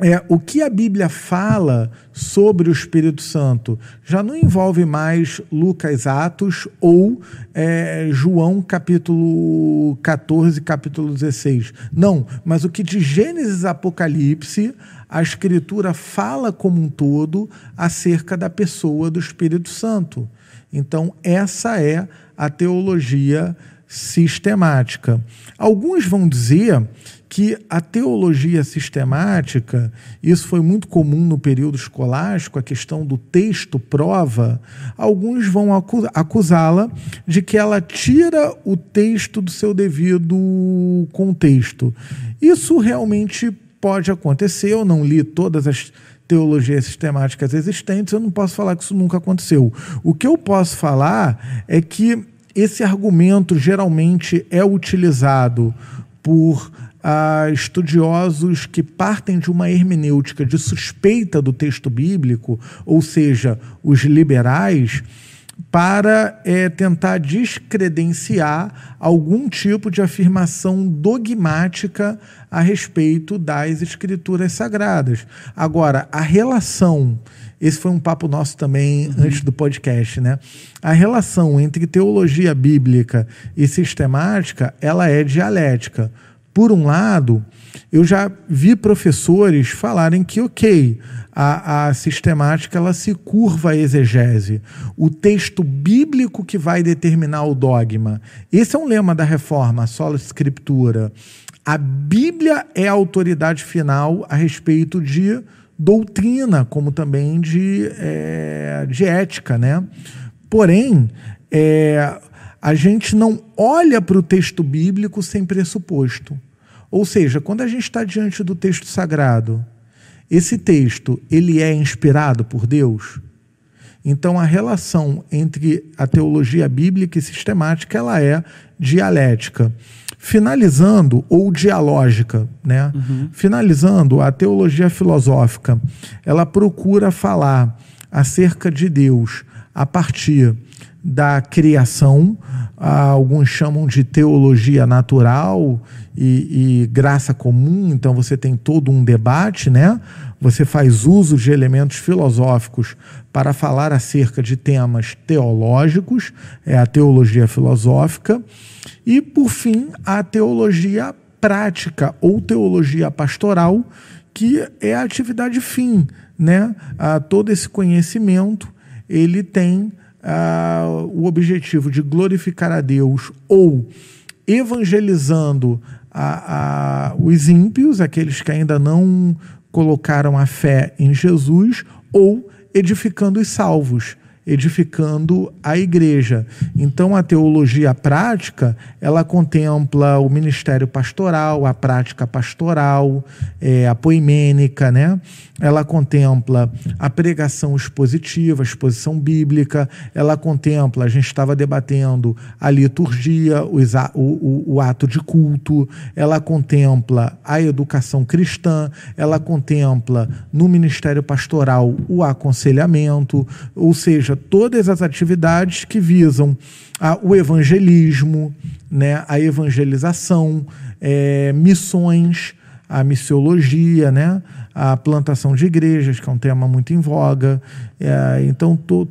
é, o que a Bíblia fala sobre o Espírito Santo já não envolve mais Lucas Atos ou é, João capítulo 14, capítulo 16. Não, mas o que de Gênesis Apocalipse a Escritura fala como um todo acerca da pessoa do Espírito Santo. Então, essa é a teologia sistemática. Alguns vão dizer que a teologia sistemática, isso foi muito comum no período escolástico, a questão do texto prova, alguns vão acusá-la de que ela tira o texto do seu devido contexto. Isso realmente pode acontecer, eu não li todas as teologias sistemáticas existentes, eu não posso falar que isso nunca aconteceu. O que eu posso falar é que esse argumento geralmente é utilizado por a estudiosos que partem de uma hermenêutica de suspeita do texto bíblico, ou seja, os liberais, para é, tentar descredenciar algum tipo de afirmação dogmática a respeito das escrituras sagradas. Agora, a relação. Esse foi um papo nosso também uhum. antes do podcast, né? A relação entre teologia bíblica e sistemática, ela é dialética. Por um lado, eu já vi professores falarem que, ok, a, a, sistemática ela se curva à exegese. O texto bíblico que vai determinar o dogma. Esse é um lema da reforma, a sola escritura. A Bíblia é a autoridade final a respeito de doutrina, como também de, é, de ética. Né? Porém, é, a gente não olha para o texto bíblico sem pressuposto. Ou seja, quando a gente está diante do texto sagrado, esse texto ele é inspirado por Deus. Então a relação entre a teologia bíblica e sistemática ela é dialética. Finalizando ou dialógica, né? Uhum. Finalizando a teologia filosófica, ela procura falar acerca de Deus a partir da criação, alguns chamam de teologia natural e, e, graça comum, então você tem todo um debate, né? Você faz uso de elementos filosóficos para falar acerca de temas teológicos, é a teologia filosófica, e por fim a teologia prática ou teologia pastoral, que é a atividade fim, né? A todo esse conhecimento ele tem uh, o objetivo de glorificar a Deus ou evangelizando a, a, os ímpios, aqueles que ainda não colocaram a fé em Jesus, ou edificando os salvos edificando a igreja. Então a teologia prática, ela contempla o ministério pastoral, a prática pastoral, é, a poimênica, né? Ela contempla a pregação expositiva, a exposição bíblica, ela contempla, a gente estava debatendo a liturgia, o, o, o ato de culto, ela contempla a educação cristã, ela contempla no ministério pastoral o aconselhamento, ou seja, todas as atividades que visam a, o evangelismo, né, a evangelização, é, missões, a missiologia, né, a plantação de igrejas, que é um tema muito em voga. É, então, to,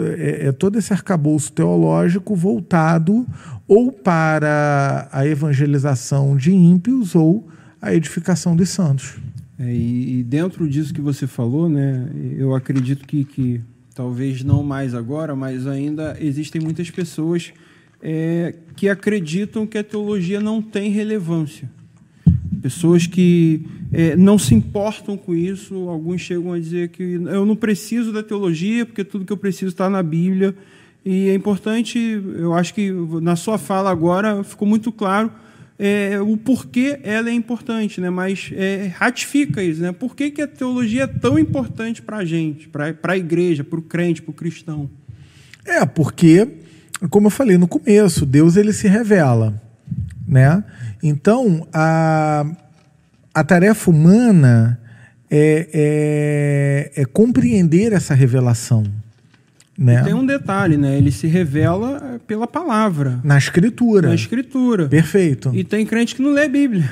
é, é todo esse arcabouço teológico voltado ou para a evangelização de ímpios ou a edificação dos santos. É, e, e, dentro disso que você falou, né, eu acredito que, que talvez não mais agora, mas ainda existem muitas pessoas é, que acreditam que a teologia não tem relevância. Pessoas que é, não se importam com isso, alguns chegam a dizer que eu não preciso da teologia, porque tudo que eu preciso está na Bíblia. E é importante, eu acho que na sua fala agora ficou muito claro é, o porquê ela é importante, né? mas é, ratifica isso. Né? Por que, que a teologia é tão importante para a gente, para a igreja, para o crente, para o cristão? É, porque, como eu falei no começo, Deus ele se revela. Né? Então, a, a tarefa humana é, é, é compreender essa revelação. Né? E tem um detalhe, né? Ele se revela pela palavra. Na escritura. Na escritura. Perfeito. E tem crente que não lê a Bíblia.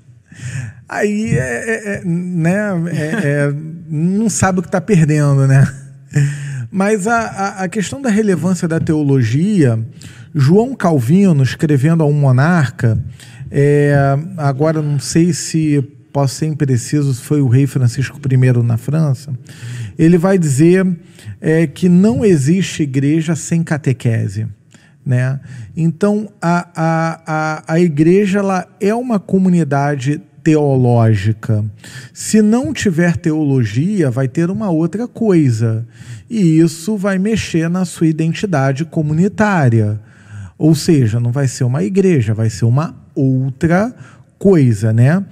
Aí é, é, é né, é, é, não sabe o que está perdendo, né? Mas a, a, a, questão da relevância da teologia, João Calvino, escrevendo a um monarca, é, agora não sei se posso ser impreciso, se foi o rei Francisco I na França, ele vai dizer é, que não existe igreja sem catequese. Né? Então, a, a, a, a igreja ela é uma comunidade teológica. Se não tiver teologia, vai ter uma outra coisa. E isso vai mexer na sua identidade comunitária. Ou seja, não vai ser uma igreja, vai ser uma outra coisa, né?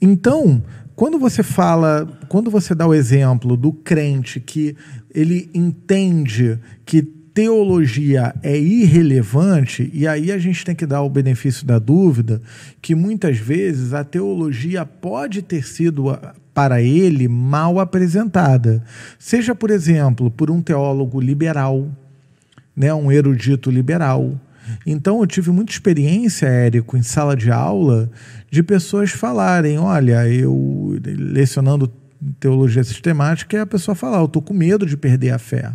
Então, quando você fala, quando você dá o exemplo do crente que ele entende que teologia é irrelevante, e aí a gente tem que dar o benefício da dúvida, que muitas vezes a teologia pode ter sido para ele mal apresentada. Seja, por exemplo, por um teólogo liberal, né, um erudito liberal, então eu tive muita experiência, Érico, em sala de aula, de pessoas falarem: olha, eu lecionando teologia sistemática, e a pessoa falar: eu estou com medo de perder a fé.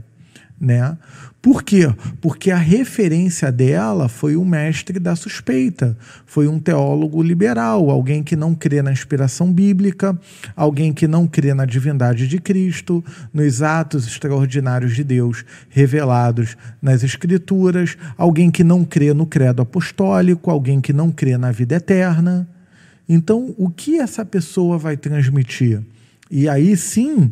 Né? Por quê? Porque a referência dela foi o mestre da suspeita, foi um teólogo liberal, alguém que não crê na inspiração bíblica, alguém que não crê na divindade de Cristo, nos atos extraordinários de Deus revelados nas Escrituras, alguém que não crê no credo apostólico, alguém que não crê na vida eterna. Então, o que essa pessoa vai transmitir? E aí sim,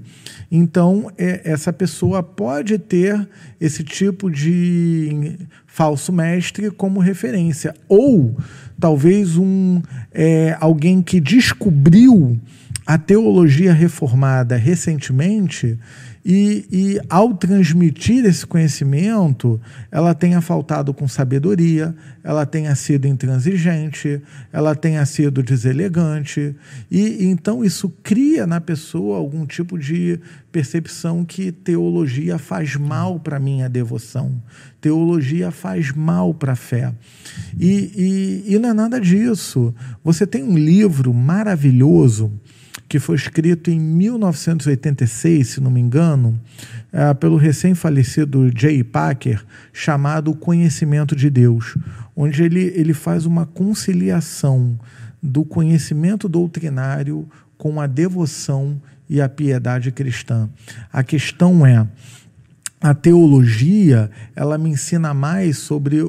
então é, essa pessoa pode ter esse tipo de falso mestre como referência. Ou talvez um é, alguém que descobriu a teologia reformada recentemente e, e, ao transmitir esse conhecimento, ela tenha faltado com sabedoria, ela tenha sido intransigente, ela tenha sido deselegante. E então isso cria na pessoa algum tipo de percepção que teologia faz mal para minha devoção, teologia faz mal para a fé. E, e, e não é nada disso. Você tem um livro maravilhoso que foi escrito em 1986, se não me engano, é, pelo recém-falecido Jay Packer, chamado O Conhecimento de Deus, onde ele, ele faz uma conciliação do conhecimento doutrinário com a devoção e a piedade cristã. A questão é, a teologia, ela me ensina mais sobre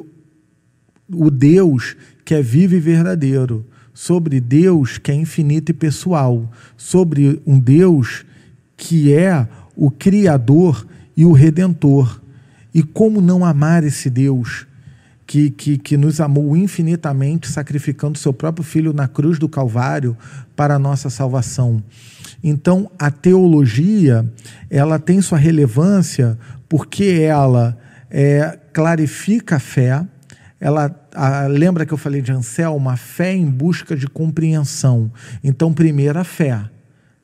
o Deus que é vivo e verdadeiro sobre Deus que é infinito e pessoal, sobre um Deus que é o Criador e o Redentor. E como não amar esse Deus que, que, que nos amou infinitamente, sacrificando seu próprio Filho na cruz do Calvário para a nossa salvação? Então, a teologia ela tem sua relevância porque ela é, clarifica a fé, ela a, lembra que eu falei de Anselmo, a fé em busca de compreensão. Então, primeiro a fé,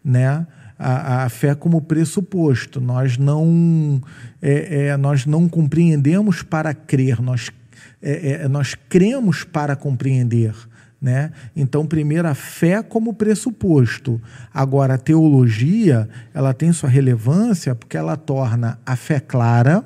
né? A, a fé como pressuposto. Nós não, é, é, nós não compreendemos para crer, nós, é, é nós cremos para compreender. Né? Então, primeiro a fé como pressuposto. Agora, a teologia ela tem sua relevância porque ela torna a fé clara,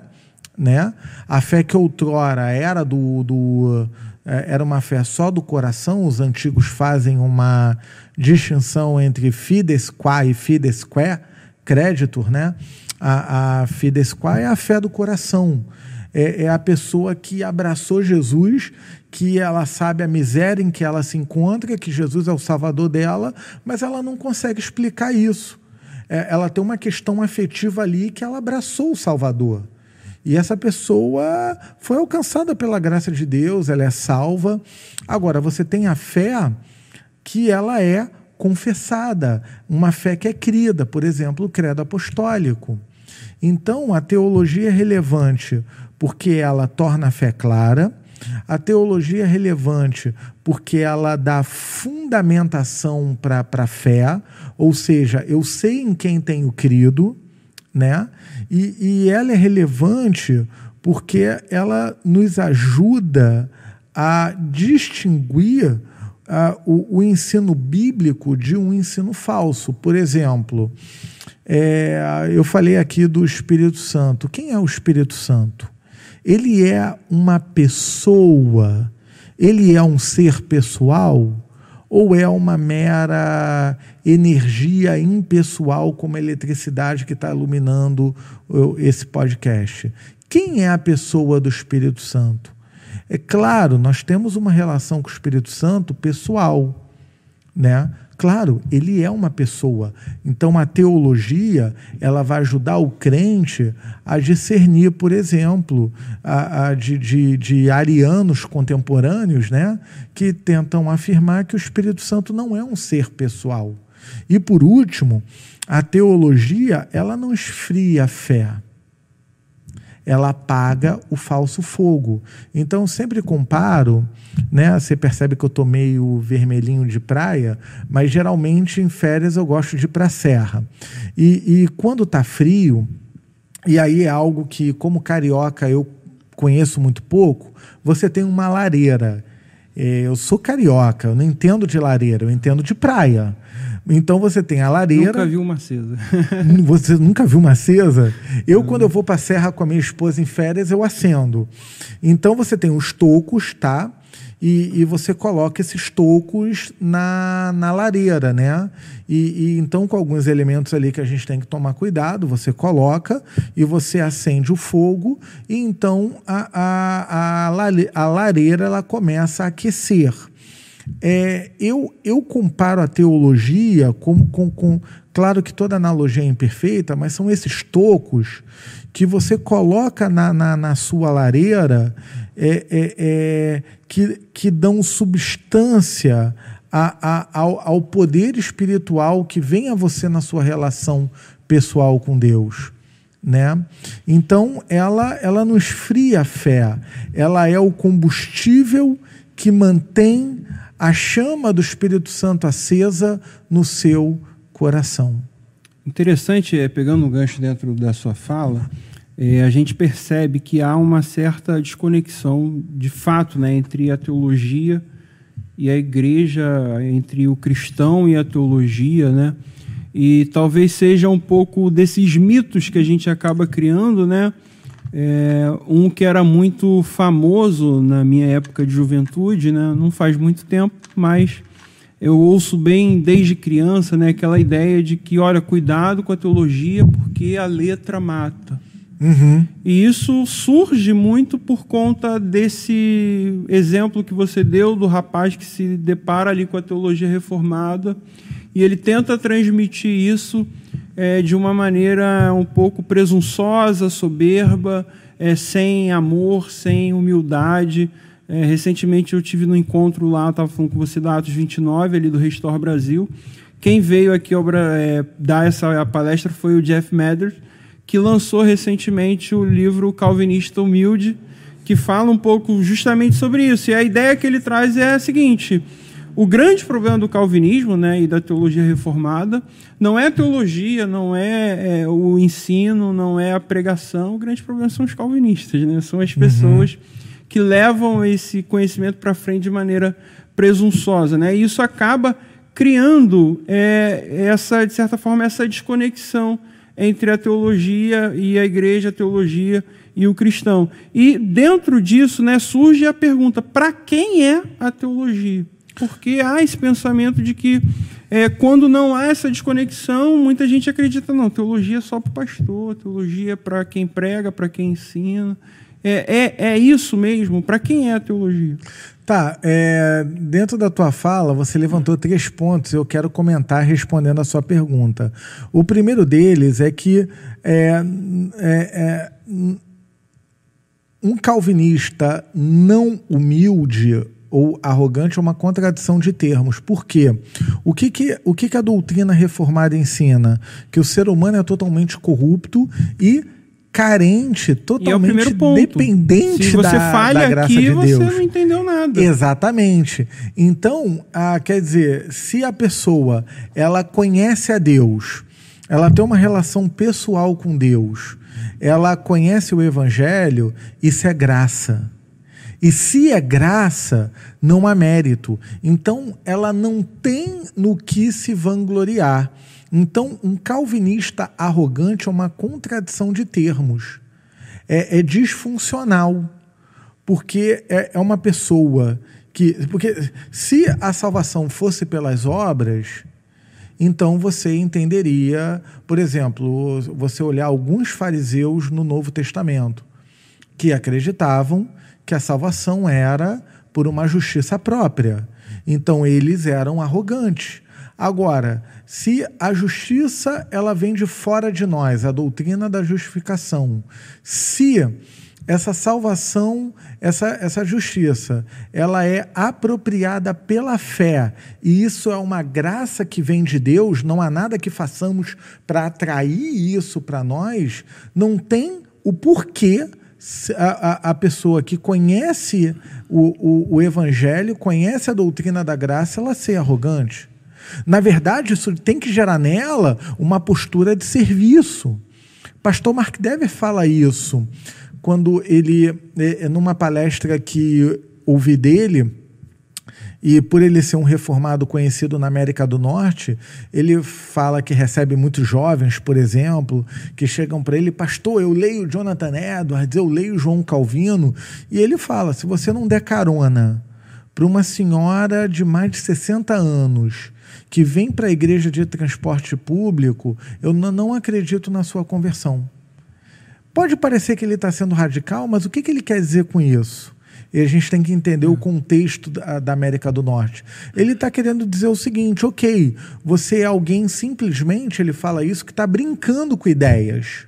né? A fé que outrora era do, do, é, era uma fé só do coração, os antigos fazem uma distinção entre fides qua e fides que, creditor, né? A, a fides qua é a fé do coração, é, é a pessoa que abraçou Jesus, que ela sabe a miséria em que ela se encontra, que Jesus é o salvador dela, mas ela não consegue explicar isso. É, ela tem uma questão afetiva ali que ela abraçou o Salvador. E essa pessoa foi alcançada pela graça de Deus, ela é salva. Agora, você tem a fé que ela é confessada, uma fé que é crida, por exemplo, o credo apostólico. Então, a teologia é relevante porque ela torna a fé clara, a teologia é relevante porque ela dá fundamentação para a fé, ou seja, eu sei em quem tenho crido, né? E, e ela é relevante porque ela nos ajuda a distinguir uh, o, o, ensino bíblico de um ensino falso. Por exemplo, é, eu falei aqui do Espírito Santo. Quem é o Espírito Santo? Ele é uma pessoa, ele é um ser pessoal ou é uma mera energia impessoal como a eletricidade que está iluminando esse podcast? Quem é a pessoa do Espírito Santo? É claro, nós temos uma relação com o Espírito Santo pessoal, né? Claro, ele é uma pessoa. Então a teologia ela vai ajudar o crente a discernir, por exemplo, a, a de, de, de, arianos contemporâneos, né, que tentam afirmar que o Espírito Santo não é um ser pessoal. E por último, a teologia ela não esfria a fé ela apaga o falso fogo. Então, sempre comparo, né? Você percebe que eu tô meio vermelhinho de praia, mas geralmente em férias eu gosto de ir para a serra. E, e quando tá frio, e aí é algo que, como carioca, eu conheço muito pouco, você tem uma lareira. É, eu sou carioca, eu não entendo de lareira, eu entendo de praia. Então você tem a lareira. Nunca viu uma acesa. você nunca viu uma acesa? Eu, não. quando eu vou para a serra com a minha esposa em férias, eu acendo. Então você tem os tocos, tá? E, e, você coloca esses tocos na, na lareira, né? E, e, então, com alguns elementos ali que a gente tem que tomar cuidado, você coloca e você acende o fogo, e então a, a, a, a lareira ela começa a aquecer. É, eu, eu comparo a teologia com, com, com. Claro que toda analogia é imperfeita, mas são esses tocos que você coloca na, na, na sua lareira é, é, é, que, que dão substância a, a, ao, ao poder espiritual que vem a você na sua relação pessoal com Deus. Né? Então, ela, ela não esfria a fé, ela é o combustível que mantém a chama do Espírito Santo acesa no seu coração. Interessante, é, pegando um gancho dentro da sua fala, é, a gente percebe que há uma certa desconexão, de fato, né, entre a teologia e a igreja, entre o cristão e a teologia, né? E talvez seja um pouco desses mitos que a gente acaba criando, né? É, um que era muito famoso na minha época de juventude, né? não faz muito tempo, mas eu ouço bem desde criança né? aquela ideia de que, olha, cuidado com a teologia porque a letra mata. Uhum. E isso surge muito por conta desse exemplo que você deu do rapaz que se depara ali com a teologia reformada e ele tenta transmitir isso é, de uma maneira um pouco presunçosa, soberba, é, sem amor, sem humildade. É, recentemente eu tive no encontro lá, estava falando com você da Atos 29, ali do Restore Brasil. Quem veio aqui é, dar essa palestra foi o Jeff Mathers, que lançou recentemente o livro Calvinista Humilde, que fala um pouco justamente sobre isso. E a ideia que ele traz é a seguinte: o grande problema do calvinismo né, e da teologia reformada não é a teologia, não é, é, o ensino, não é a pregação. O grande problema são os calvinistas, né? são as pessoas uhum. que levam esse conhecimento para frente de maneira presunçosa. Né? E isso acaba criando é, essa, de certa forma, essa desconexão entre a teologia e a igreja, a teologia e o cristão. E dentro disso né, surge a pergunta: para quem é a teologia? Porque há esse pensamento de que é, quando não há essa desconexão, muita gente acredita, não, teologia é só para o pastor, teologia é para quem prega, para quem ensina. É, é, é isso mesmo? Para quem é a teologia? Tá, é, dentro da tua fala, você levantou três pontos. Eu quero comentar respondendo a sua pergunta. O primeiro deles é que é, é, é um calvinista não humilde ou arrogante é uma contradição de termos. Por quê? O que, que, o que, que a doutrina reformada ensina? Que o ser humano é totalmente corrupto e carente, totalmente é dependente Se você da, falha da graça aqui, de Deus. Você não entendeu nada. Exatamente. Então, ah, quer dizer, se a pessoa ela conhece a Deus, ela tem uma relação pessoal com Deus, ela conhece o Evangelho, isso é graça. E se é graça, não há mérito. Então, ela não tem no que se vangloriar. Então, um calvinista arrogante é uma contradição de termos. É, é disfuncional. Porque é, é uma pessoa que. Porque se a salvação fosse pelas obras, então você entenderia, por exemplo, você olhar alguns fariseus no Novo Testamento que acreditavam que a salvação era por uma justiça própria. Então eles eram arrogantes. Agora, se a justiça ela vem de fora de nós, a doutrina da justificação, se essa salvação, essa, essa justiça, ela é apropriada pela fé, e isso é uma graça que vem de Deus, não há nada que façamos para atrair isso para nós, não tem o porquê a, a, pessoa que conhece o, o, o evangelho, conhece a doutrina da graça, ela ser arrogante. Na verdade, isso tem que gerar nela uma postura de serviço. Pastor Mark Dever fala isso quando ele, é, numa palestra que ouvi dele, e por ele ser um reformado conhecido na América do Norte, ele fala que recebe muitos jovens, por exemplo, que chegam para ele, pastor, eu leio Jonathan Edwards, eu leio João Calvino, e ele fala: se você não der carona para uma senhora de mais de 60 anos que vem para a igreja de transporte público, eu não acredito na sua conversão. Pode parecer que ele está sendo radical, mas o que, que ele quer dizer com isso? E a gente tem que entender o contexto da, da América do Norte. Ele está querendo dizer o seguinte: ok, você é alguém simplesmente, ele fala isso, que está brincando com ideias,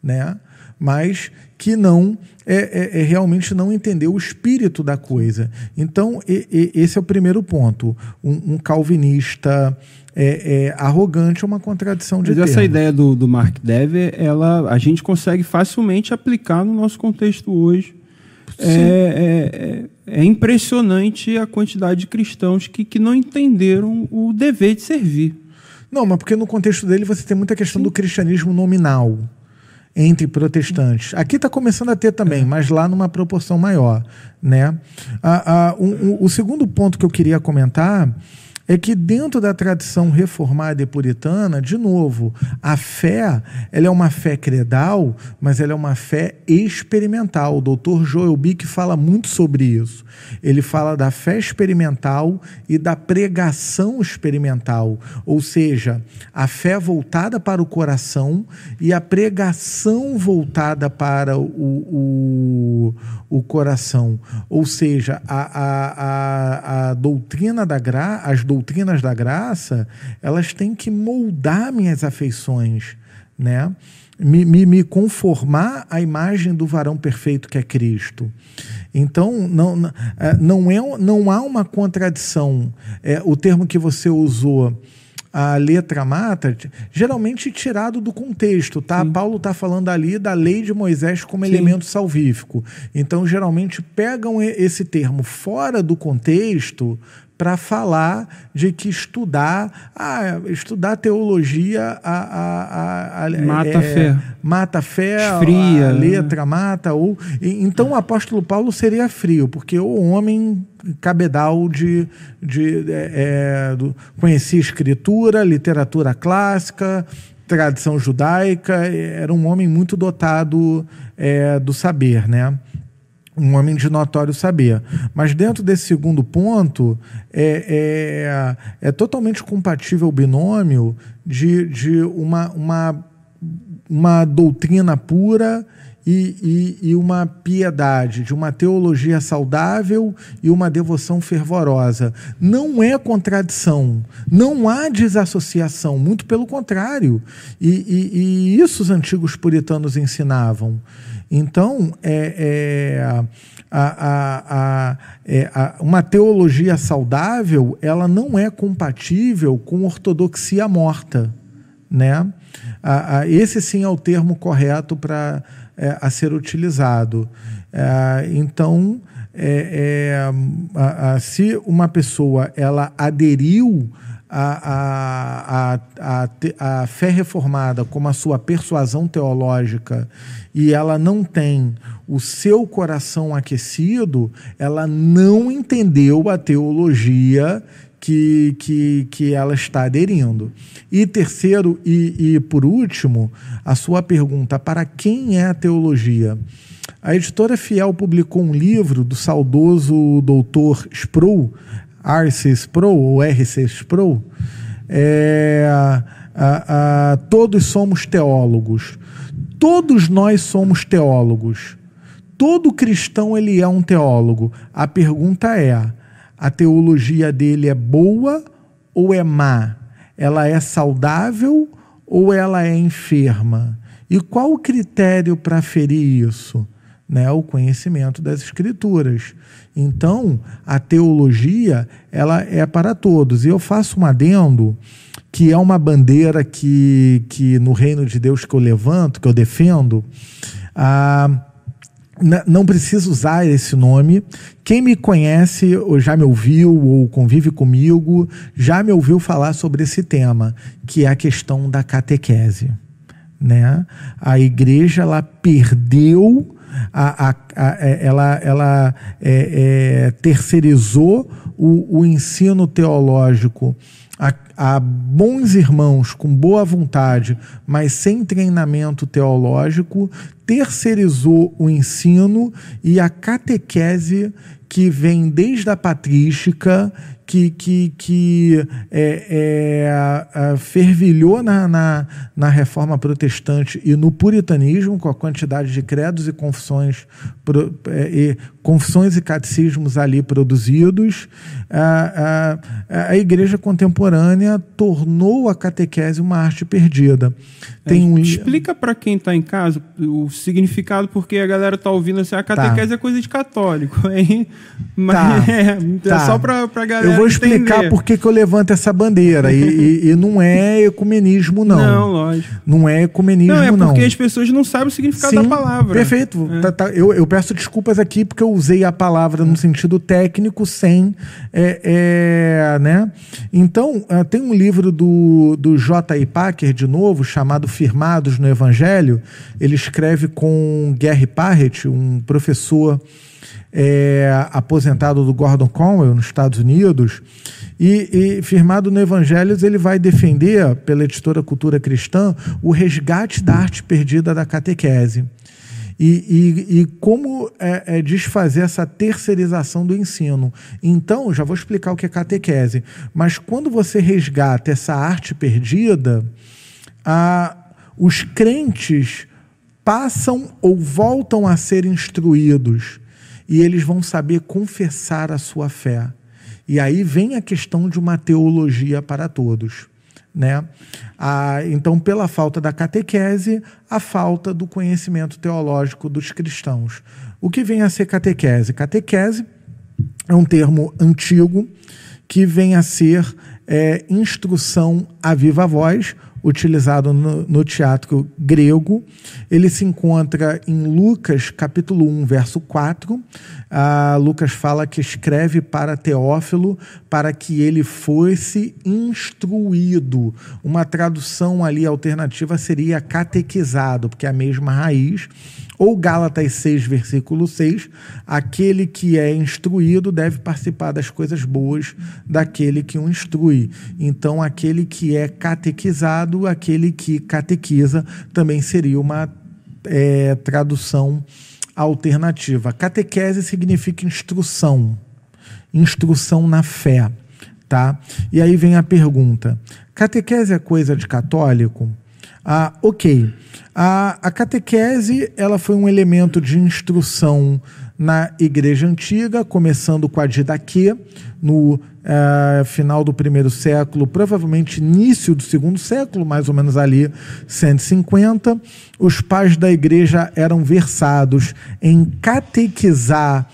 né? mas que não é, é, é, realmente não entendeu o espírito da coisa. Então, e, e, esse é o primeiro ponto. Um, um calvinista é, é, arrogante é uma contradição de Mas essa ideia do, do Mark Dever, ela, a gente consegue facilmente aplicar no nosso contexto hoje. É, é, é, é, impressionante a quantidade de cristãos que, que não entenderam o dever de servir. Não, mas porque no contexto dele você tem muita questão Sim. do cristianismo nominal entre protestantes. Aqui está começando a ter também, é. mas lá numa proporção maior. Né? Ah, ah, um, um, o segundo ponto que eu queria comentar é que dentro da tradição reformada e puritana, de novo, a fé, ela é uma fé credal, mas ela é uma fé experimental. O doutor Joel Bick fala muito sobre isso. Ele fala da fé experimental e da pregação experimental, ou seja, a fé voltada para o coração e a pregação voltada para o, o, o coração. Ou seja, a, a, a, a doutrina da graça, as doutrinas da graça, elas têm que moldar minhas afeições, né? Me, me, me, conformar à imagem do varão perfeito que é Cristo. Então, não, não, é, não há uma contradição. É, o termo que você usou, a letra mata, geralmente tirado do contexto, tá? Sim. Paulo está falando ali da lei de Moisés como Sim. elemento salvífico. Então, geralmente pegam esse termo fora do contexto para falar de que estudar, ah, estudar teologia a, a, a, mata é, fé. Mata fé, Fria, a, letra mata. Ou, então o apóstolo Paulo seria frio, porque o homem cabedal de, de é, é, do, conhecia escritura, literatura clássica, tradição judaica, era um homem muito dotado é, do saber, né? Um homem de notório saber. Mas dentro desse segundo ponto, é, é, é totalmente compatível o binômio de, de uma, uma, uma doutrina pura e, e, e, uma piedade, de uma teologia saudável e uma devoção fervorosa. Não é contradição, não há desassociação, muito pelo contrário. E, e isso os antigos puritanos ensinavam. Então, é, é a, a, a, é, uma teologia saudável ela não é compatível com ortodoxia morta. Né? esse sim é o termo correto para é, a ser utilizado. É, então, é, é se uma pessoa ela aderiu a, a, a, a, fé reformada como a sua persuasão teológica e ela não tem o seu coração aquecido, ela não entendeu a teologia que, que, que ela está aderindo. E terceiro e, e por último, a sua pergunta: para quem é a teologia? A editora Fiel publicou um livro do saudoso doutor Sproul, R.C. Sproul, ou R.C. Sproul. É, a, a, todos somos teólogos. Todos nós somos teólogos. Todo cristão ele é um teólogo. A pergunta é: a teologia dele é boa ou é má? Ela é saudável ou ela é enferma? E qual o critério para aferir isso? Né, o conhecimento das escrituras. Então, a teologia ela é para todos. E eu faço um adendo que é uma bandeira que, que no reino de Deus que eu levanto, que eu defendo. Ah, não preciso usar esse nome. Quem me conhece, ou já me ouviu, ou convive comigo, já me ouviu falar sobre esse tema, que é a questão da catequese. Né? A igreja ela perdeu, a, a, a é, ela, ela é, é, terceirizou o, o ensino teológico a, a, bons irmãos com boa vontade, mas sem treinamento teológico, terceirizou o ensino e a catequese que vem desde a patrística que, que, que é, é, fervilhou na, na, na, reforma protestante e no puritanismo, com a quantidade de credos e confissões, é, e, confissões e catecismos ali produzidos, a, a, a igreja contemporânea tornou a catequese uma arte perdida. Tem um... Explica para quem está em casa o significado, porque a galera está ouvindo assim, a catequese tá. é coisa de católico, hein? Mas tá. é, tá. é só para a galera vou explicar entender. por que, que eu levanto essa bandeira. e, e, e, não é ecumenismo, não. Não, lógico. Não é ecumenismo, não. É porque não. as pessoas não sabem o significado Sim, da palavra. Perfeito. É. Tá, tá, eu, eu, peço desculpas aqui porque eu usei a palavra no sentido técnico sem. É, é, né? Então, uh, tem um livro do, do J.I. Packer, de novo, chamado Firmados no Evangelho. Ele escreve com Gary Parrett, um professor é, aposentado do Gordon Conwell, nos Estados Unidos, e, e, firmado no Evangelhos, ele vai defender, pela editora Cultura Cristã, o resgate da arte perdida da catequese. E, e, e como é, é desfazer essa terceirização do ensino. Então, já vou explicar o que é catequese, mas quando você resgata essa arte perdida, a, os crentes passam ou voltam a ser instruídos e eles vão saber confessar a sua fé. E aí vem a questão de uma teologia para todos. Né? Ah, então, pela falta da catequese, a falta do conhecimento teológico dos cristãos. O que vem a ser catequese? Catequese é um termo antigo que vem a ser é, instrução a viva voz utilizado no, no, teatro grego. Ele se encontra em Lucas, capítulo 1, verso 4. Ah, Lucas fala que escreve para Teófilo para que ele fosse instruído. Uma tradução ali alternativa seria catequizado, porque é a mesma raiz Ou Gálatas 6, versículo 6, aquele que é instruído deve participar das coisas boas daquele que o instrui. Então, aquele que é catequizado, aquele que catequiza, também seria uma é, tradução alternativa. Catequese significa instrução, instrução na fé. Tá? E aí vem a pergunta: catequese é coisa de católico? Ah, ok. A, a catequese ela foi um elemento de instrução na Igreja Antiga, começando com a didaquê, no uh, final do primeiro século, provavelmente início do segundo século, mais ou menos ali 150. Os pais da Igreja eram versados em catequizar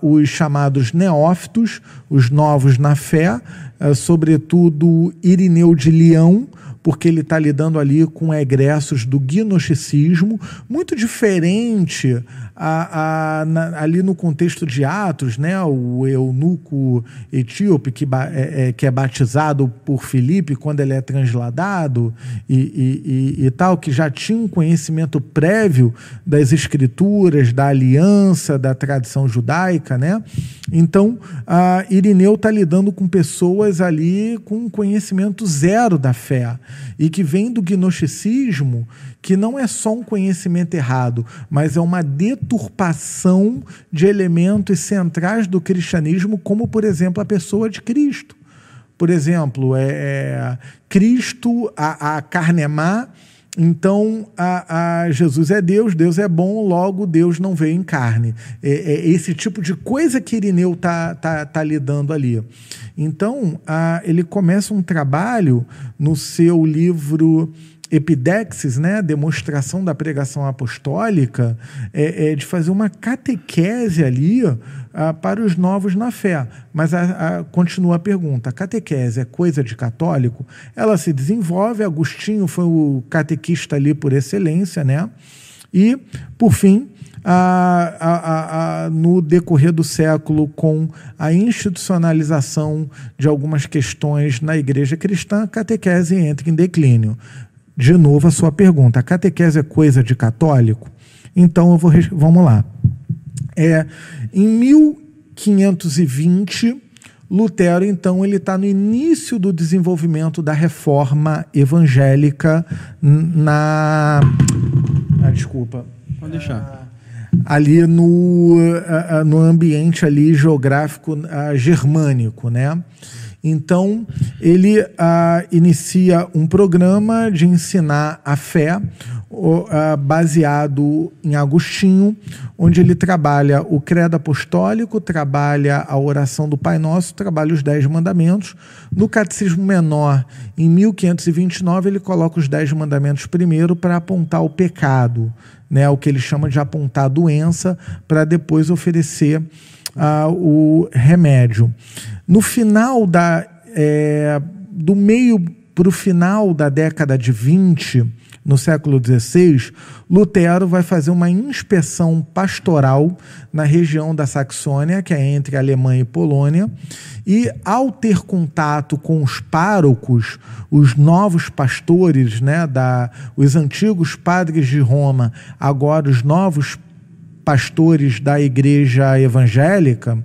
os chamados neófitos, os novos na fé, uh, sobretudo Irineu de Leão, porque ele está lidando ali com egressos do gnosticismo, muito diferente a, a, na, ali no contexto de Atos, né, o eunuco etíope que, é, é, que é batizado por Filipe quando ele é transladado e, e, e, e, tal, que já tinha um conhecimento prévio das escrituras, da aliança, da tradição judaica, né? Então, Irineu está lidando com pessoas ali com conhecimento zero da fé e que vem do gnosticismo, que não é só um conhecimento errado, mas é uma deturpação de elementos centrais do cristianismo, como, por exemplo, a pessoa de Cristo. Por exemplo, é, é Cristo, a, a carne é má, então, a, a, Jesus é Deus, Deus é bom, logo Deus não veio em carne. É, é esse tipo de coisa que Irineu está tá, tá lidando ali. Então, a, ele começa um trabalho no seu livro Epidexis, né, demonstração da pregação apostólica, é, é de fazer uma catequese ali ah, para os novos na fé. Mas a, a, continua a pergunta: a catequese é coisa de católico? Ela se desenvolve, Agostinho foi o catequista ali por excelência, né? E, por fim, a, a, a, no decorrer do século, com a institucionalização de algumas questões na igreja cristã, a catequese entra em declínio. De novo, a sua pergunta: a catequese é coisa de católico? Então, eu vou, vamos lá. É, em 1520, Lutero, então, ele está no início do desenvolvimento da reforma evangélica na. Ah, desculpa. Pode deixar. ali no, no ambiente ali geográfico germânico, né? Então, ele ah, inicia um programa de ensinar a fé ah, baseado em Agostinho, onde ele trabalha o credo apostólico, trabalha a oração do Pai Nosso, trabalha os Dez Mandamentos. No Catecismo Menor, em 1529, ele coloca os Dez Mandamentos primeiro para apontar o pecado, né, o que ele chama de apontar a doença, para depois oferecer uh, o remédio. No final da. É, do meio para o final da década de 20, no século XVI, Lutero vai fazer uma inspeção pastoral na região da Saxônia, que é entre Alemanha e Polônia, e ao ter contato com os párocos, os novos pastores, né, da, os antigos padres de Roma, agora os novos pastores da igreja evangélica,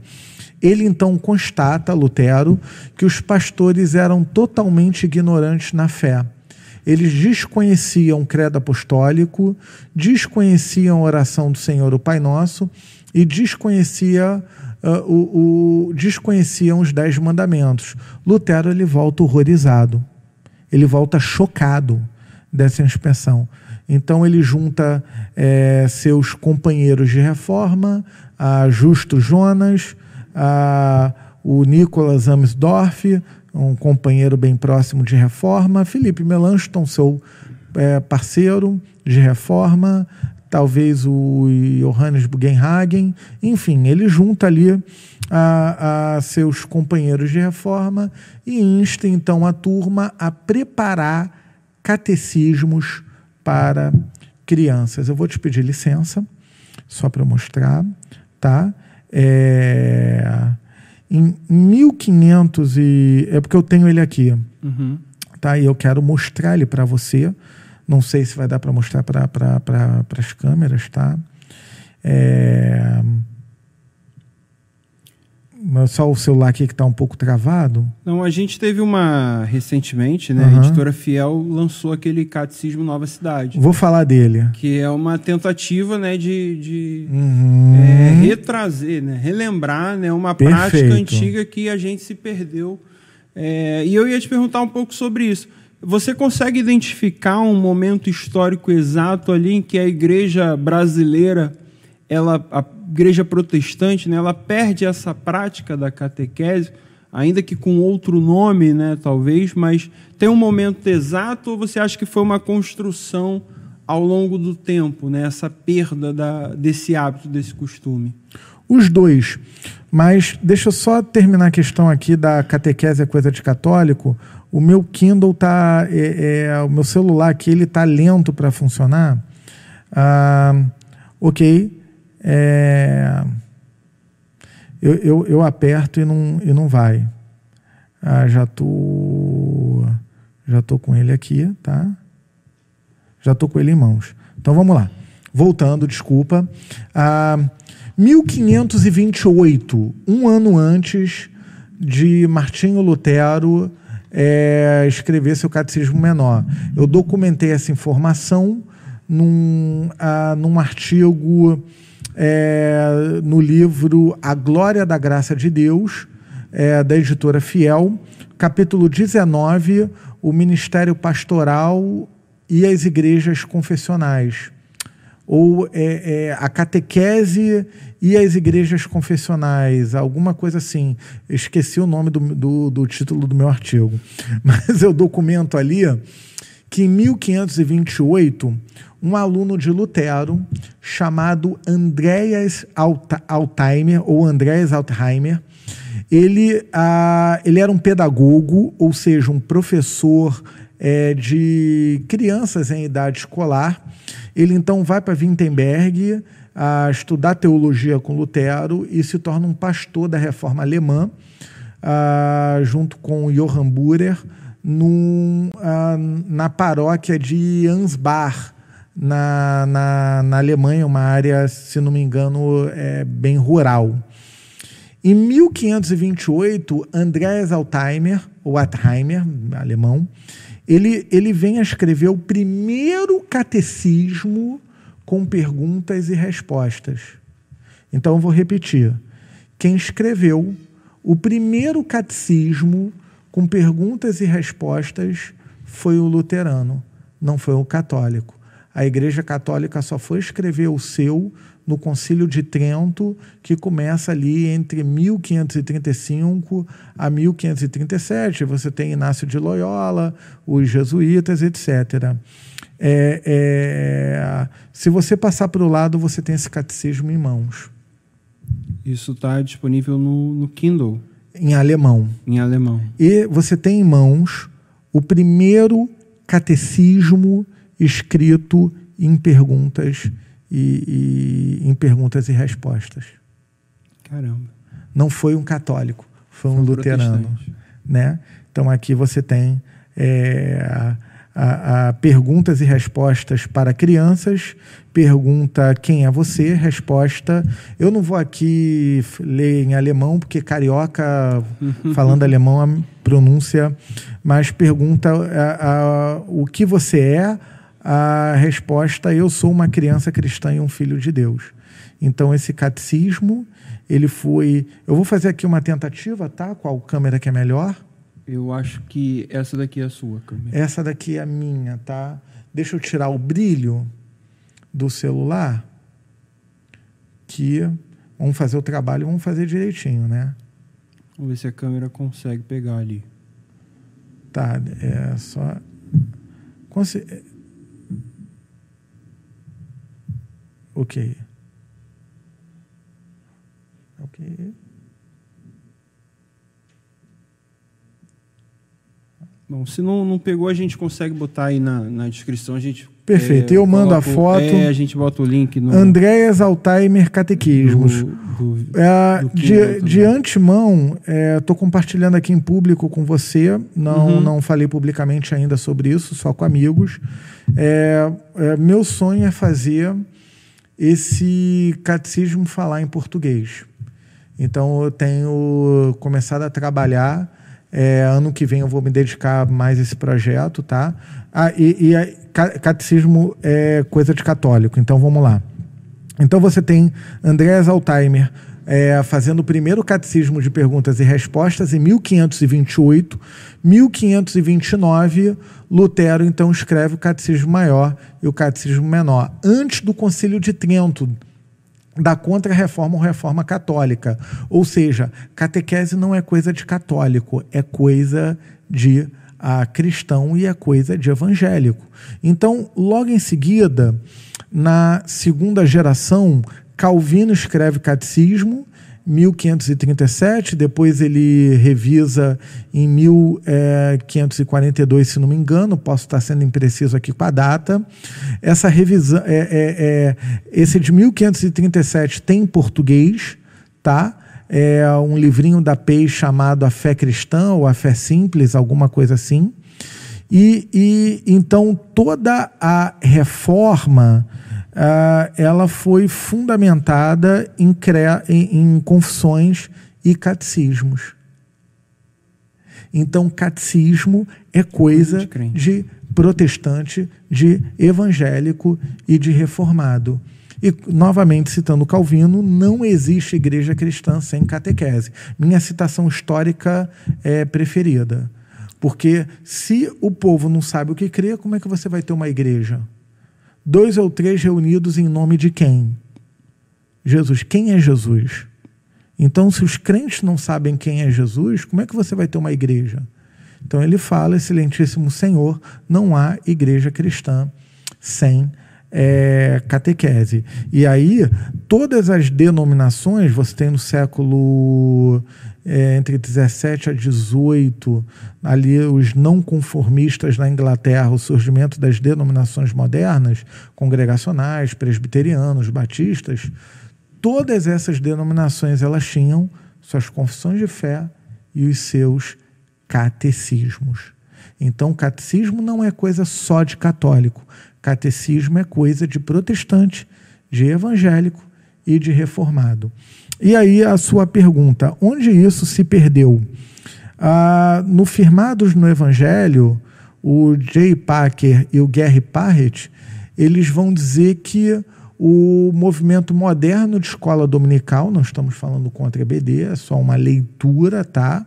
ele então constata, Lutero, que os pastores eram totalmente ignorantes na fé. Eles desconheciam o credo apostólico, desconheciam a oração do Senhor, o Pai Nosso, e desconhecia, uh, o, o, desconheciam os dez mandamentos. Lutero ele volta horrorizado, ele volta chocado dessa inspeção. Então ele junta é, seus companheiros de reforma, a Justo Jonas, a, o Nicolas Amsdorff, um companheiro bem próximo de reforma, Felipe Melanchthon, seu é, parceiro de reforma, talvez o Johannes Bugenhagen, enfim, ele junta ali a, a, seus companheiros de reforma e insta então a turma a preparar catecismos para crianças. Eu vou te pedir licença, só para mostrar, tá? É, em 1500 e... É porque eu tenho ele aqui, uhum. tá? E eu quero mostrar ele para você, Não sei se vai dar para mostrar para pra, as câmeras, tá? É... Só o celular aqui que está um pouco travado. Não, a gente teve uma recentemente, né? Uhum. A editora Fiel lançou aquele Catecismo Nova Cidade. Vou falar dele. Que é uma tentativa, né, de, de uhum. é, retrazer, né, relembrar, né, uma Perfeito. prática antiga que a gente se perdeu. É, e eu ia te perguntar um pouco sobre isso. Você consegue identificar um momento histórico exato ali em que a igreja brasileira, ela, igreja protestante, né, ela perde essa prática da catequese, ainda que com outro nome, né, talvez, mas tem um momento exato ou você acha que foi uma construção ao longo do tempo, né, essa perda da, desse hábito, desse costume? Os dois. Mas deixa eu só terminar a questão aqui da catequese é coisa de católico. O meu Kindle tá, é, é o meu celular aqui ele tá lento para funcionar. Ah, ok, é, eu, eu, eu, aperto e não, e não vai. Ah, já tô, já tô com ele aqui, tá? Já tô com ele em mãos. Então vamos lá. Voltando, desculpa. Ah, 1528, um ano antes de Martinho Lutero é, escrever seu catecismo menor. Eu documentei essa informação num, ah, num artigo é, no livro A Glória da Graça de Deus, é, da editora Fiel, capítulo 19, o Ministério Pastoral e as Igrejas Confessionais. Ou é, é, a catequese e as igrejas confessionais, alguma coisa assim. esqueci o nome do, do, do título do meu artigo. Mas eu documento ali que em 1528 um aluno de Lutero chamado Andreas Altheimer, ou Andreas Altheimer, ele, ah, ele era um pedagogo, ou seja, um professor é, de crianças em idade escolar. Ele então vai para Wittenberg a estudar teologia com Lutero e se torna um pastor da reforma alemã, ah, junto com Johann Burer, num, ah, na paróquia de Ansbach, na, na, na Alemanha, uma área, se não me engano, é bem rural. Em 1528, Andreas Altheimer, ou Altheimer, alemão, ele, ele vem a escrever o primeiro catecismo com perguntas e respostas. Então, eu vou repetir. Quem escreveu o primeiro catecismo com perguntas e respostas foi o luterano, não foi o católico. A Igreja Católica só foi escrever o seu no Concílio de Trento, que começa ali entre 1535 a 1537. Você tem Inácio de Loyola, os jesuítas, etc. É, é, se você passar para o lado, você tem esse catecismo em mãos. Isso está disponível no, no Kindle. Em alemão. Em alemão. E você tem em mãos o primeiro catecismo escrito em perguntas e, e, em perguntas e respostas. Caramba. Não foi um católico, foi, foi um luterano, né? Então aqui você tem é, a, a, perguntas e respostas para crianças. Pergunta quem é você? Resposta. Eu não vou aqui ler em alemão, porque carioca, falando alemão, a pronúncia, mas pergunta a, a, o que você é a resposta eu sou uma criança cristã e um filho de Deus. Então esse catecismo, ele foi, eu vou fazer aqui uma tentativa, tá? Qual câmera que é melhor? Eu acho que essa daqui é a sua câmera. Essa daqui é a minha, tá? Deixa eu tirar o brilho do celular que vamos fazer o trabalho, vamos fazer direitinho, né? Vamos ver se a câmera consegue pegar ali. Tá, é só Ok. Ok. Bom, se não, não pegou, a gente consegue botar aí na, na descrição. A gente Perfeito. É, eu mando a foto. É, a gente bota o link no. Andréas Alzheimer Catequismos. Do, do, é, do de, de antemão, estou é, compartilhando aqui em público com você. Não, uhum. não falei publicamente ainda sobre isso, só com amigos. É, é, meu sonho é fazer esse catecismo falar em português. Então eu tenho começado a trabalhar. É, ano que vem eu vou me dedicar mais a esse projeto, tá? Ah, e, e catecismo é coisa de católico, então vamos lá. Então você tem Andréas Alzheimer é, fazendo o primeiro catecismo de perguntas e respostas em 1528. 1529, Lutero então escreve o catecismo maior e o catecismo menor, antes do concílio de Trento, da contra-reforma ou reforma católica. Ou seja, catequese não é coisa de católico, é coisa de a cristão e é coisa de evangélico. Então, logo em seguida, na segunda geração, Calvino escreve Catecismo, 1537, depois ele revisa em 1542, se não me engano, posso estar sendo impreciso aqui com a data. Essa revisão, é, é, é, esse de 1537 tem em português, tá? É um livrinho da PEI chamado A Fé Cristã ou A Fé Simples, alguma coisa assim. E, e então toda a reforma uh, ela foi fundamentada em, crea, em, em confissões e catecismos. Então, catecismo é coisa de, de protestante, de evangélico e de reformado. E, novamente citando Calvino, não existe igreja cristã sem catequese. Minha citação histórica é preferida. Porque se o povo não sabe o que crê, como é que você vai ter uma igreja? Dois ou três reunidos em nome de quem? Jesus. Quem é Jesus? Então, se os crentes não sabem quem é Jesus, como é que você vai ter uma igreja? Então, ele fala, excelentíssimo Senhor, não há igreja cristã sem é, catequese. E aí, todas as denominações, você tem no século é, entre 17 a 18, ali os não conformistas na Inglaterra, o surgimento das denominações modernas, congregacionais, presbiterianos, batistas, todas essas denominações elas tinham suas confissões de fé e os seus catecismos. Então, catecismo não é coisa só de católico. Catecismo é coisa de protestante, de evangélico e de reformado. E aí a sua pergunta: onde isso se perdeu? Ah, no Firmados no Evangelho, o Jay Packer e o Gary Parrett, eles vão dizer que o movimento moderno de escola dominical, não estamos falando contra a EBD, é só uma leitura, tá?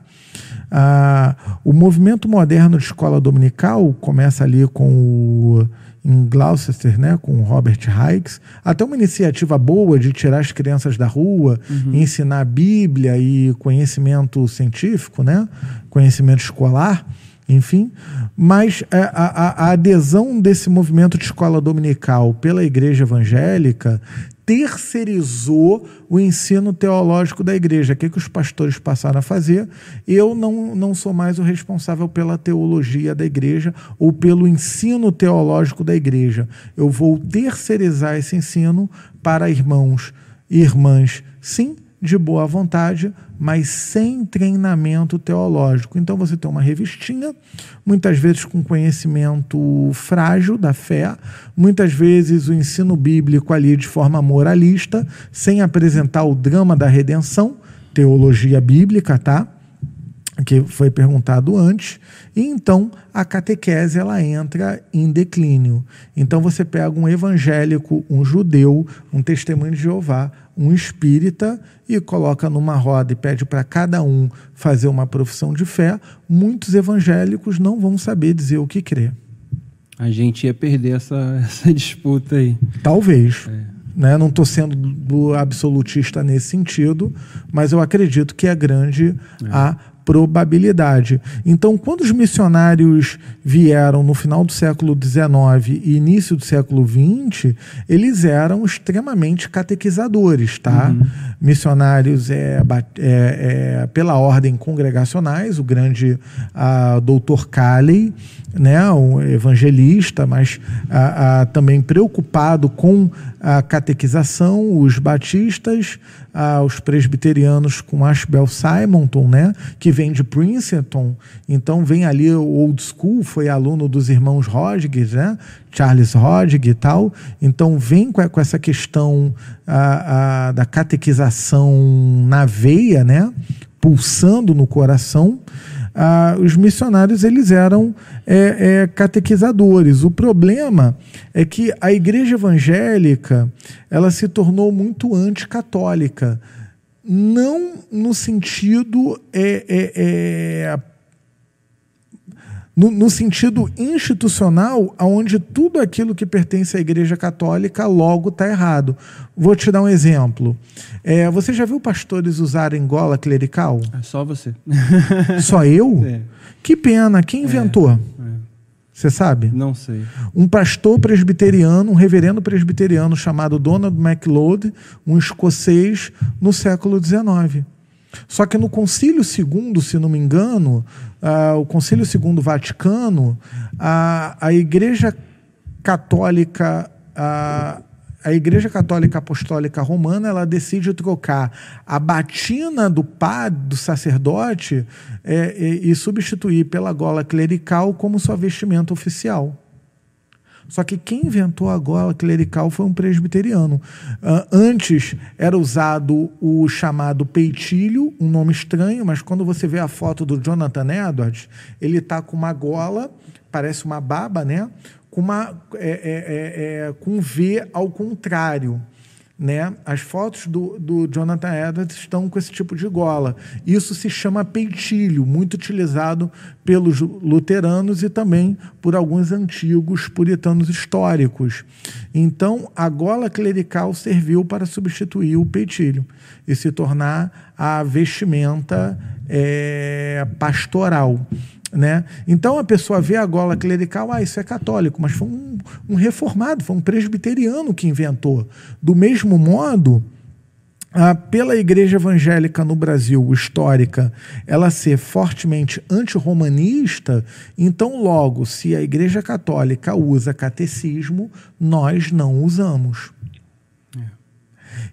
Ah, o movimento moderno de escola dominical começa ali com o em Gloucester, né, com Robert Hikes, até uma iniciativa boa de tirar as crianças da rua, uhum. ensinar a Bíblia e conhecimento científico, né, conhecimento escolar, enfim. Mas a, é, a, a adesão desse movimento de escola dominical pela igreja evangélica terceirizou o ensino teológico da igreja. O que, que os pastores passaram a fazer? Eu não, não sou mais o responsável pela teologia da igreja ou pelo ensino teológico da igreja. Eu vou terceirizar esse ensino para irmãos e irmãs, sim, de boa vontade, mas sem treinamento teológico. Então você tem uma revistinha, muitas vezes com conhecimento frágil da fé, muitas vezes o ensino bíblico ali de forma moralista, sem apresentar o drama da redenção, teologia bíblica, tá? Que foi perguntado antes, e então a catequese ela entra em declínio. Então você pega um evangélico, um judeu, um testemunho de Jeová, um espírita e coloca numa roda e pede para cada um fazer uma profissão de fé, muitos evangélicos não vão saber dizer o que crê. A gente ia perder essa, essa disputa aí. Talvez. É. Né? Não estou sendo absolutista nesse sentido, mas eu acredito que é grande é. a probabilidade. Então, quando os missionários vieram no final do século XIX e início do século XX, eles eram extremamente catequizadores, tá? Uhum. Missionários é, é, é, pela ordem congregacionais, o grande a, doutor Calley, né, um evangelista, mas a, a, também preocupado com a catequização, os batistas, os presbiterianos com Ashbel Simonton, né, que vem de Princeton, então vem ali o old school, foi aluno dos irmãos Rodrigues, né, Charles Rodrigues e tal, então vem com, com essa questão da catequização na veia, né, pulsando no coração, ah, os missionários eles eram é, é, catequizadores. O problema é que a igreja evangélica ela se tornou muito anticatólica. Não no sentido é, é, é no, no, sentido institucional, onde tudo aquilo que pertence à Igreja Católica logo está errado. Vou te dar um exemplo. É, você já viu pastores usarem gola clerical? É só você. Só eu? É. Que pena. Quem inventou? É, é. Você sabe? Não sei. Um pastor presbiteriano, um reverendo presbiteriano chamado Donald MacLeod, um escocês, no século XIX. Só que no Concílio II, se não me engano, uh, o Concílio II Vaticano, a, a Igreja Católica. Uh, a Igreja Católica Apostólica Romana ela decide trocar a batina do padre, do sacerdote, é, e, e substituir pela gola clerical como sua vestimenta oficial. Só que quem inventou a gola clerical foi um presbiteriano. Uh, antes era usado o chamado peitilho, um nome estranho, mas quando você vê a foto do Jonathan Edwards, ele está com uma gola, parece uma baba, né? Com, uma, é, é, é, é com V ao contrário. Né? As fotos do, do Jonathan Edwards estão com esse tipo de gola. Isso se chama peitilho, muito utilizado pelos luteranos e também por alguns antigos puritanos históricos. Então, a gola clerical serviu para substituir o peitilho e se tornar a vestimenta é, pastoral. Né? Então a pessoa vê a gola clerical, ah, isso é católico, mas foi um, um reformado, foi um presbiteriano que inventou. Do mesmo modo, ah, pela igreja evangélica no Brasil, histórica, ela ser fortemente antirromanista, então, logo, se a igreja católica usa catecismo, nós não usamos.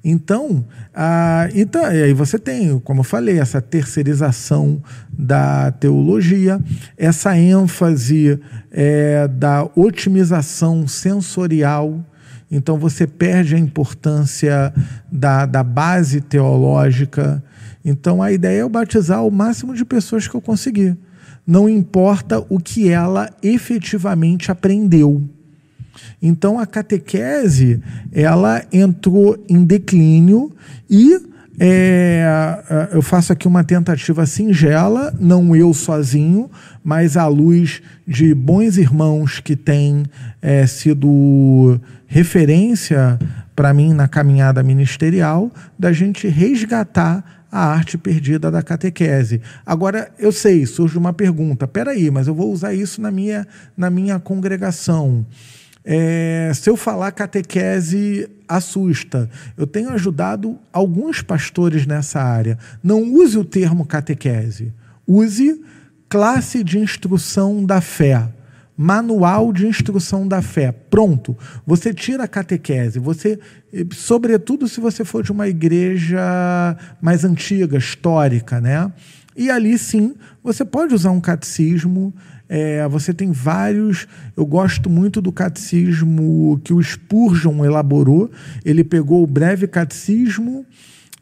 Então, ah, então, aí você tem, como eu falei, essa terceirização da teologia, essa ênfase é, da otimização sensorial. Então, você perde a importância da, da base teológica. Então, a ideia é eu batizar o máximo de pessoas que eu conseguir. Não importa o que ela efetivamente aprendeu. Então a catequese ela entrou em declínio e é, eu faço aqui uma tentativa singela, não eu sozinho, mas à luz de bons irmãos que têm é, sido referência para mim na caminhada ministerial, da gente resgatar a arte perdida da catequese. Agora, eu sei, surge uma pergunta: peraí, mas eu vou usar isso na minha, na minha congregação. É, se eu falar catequese, assusta. Eu tenho ajudado alguns pastores nessa área. Não use o termo catequese. Use classe de instrução da fé. Manual de instrução da fé. Pronto. Você tira a catequese. Você, sobretudo se você for de uma igreja mais antiga, histórica, né? E ali sim, você pode usar um catecismo é, você tem vários. Eu gosto muito do catecismo que o Spurgeon elaborou. Ele pegou o breve catecismo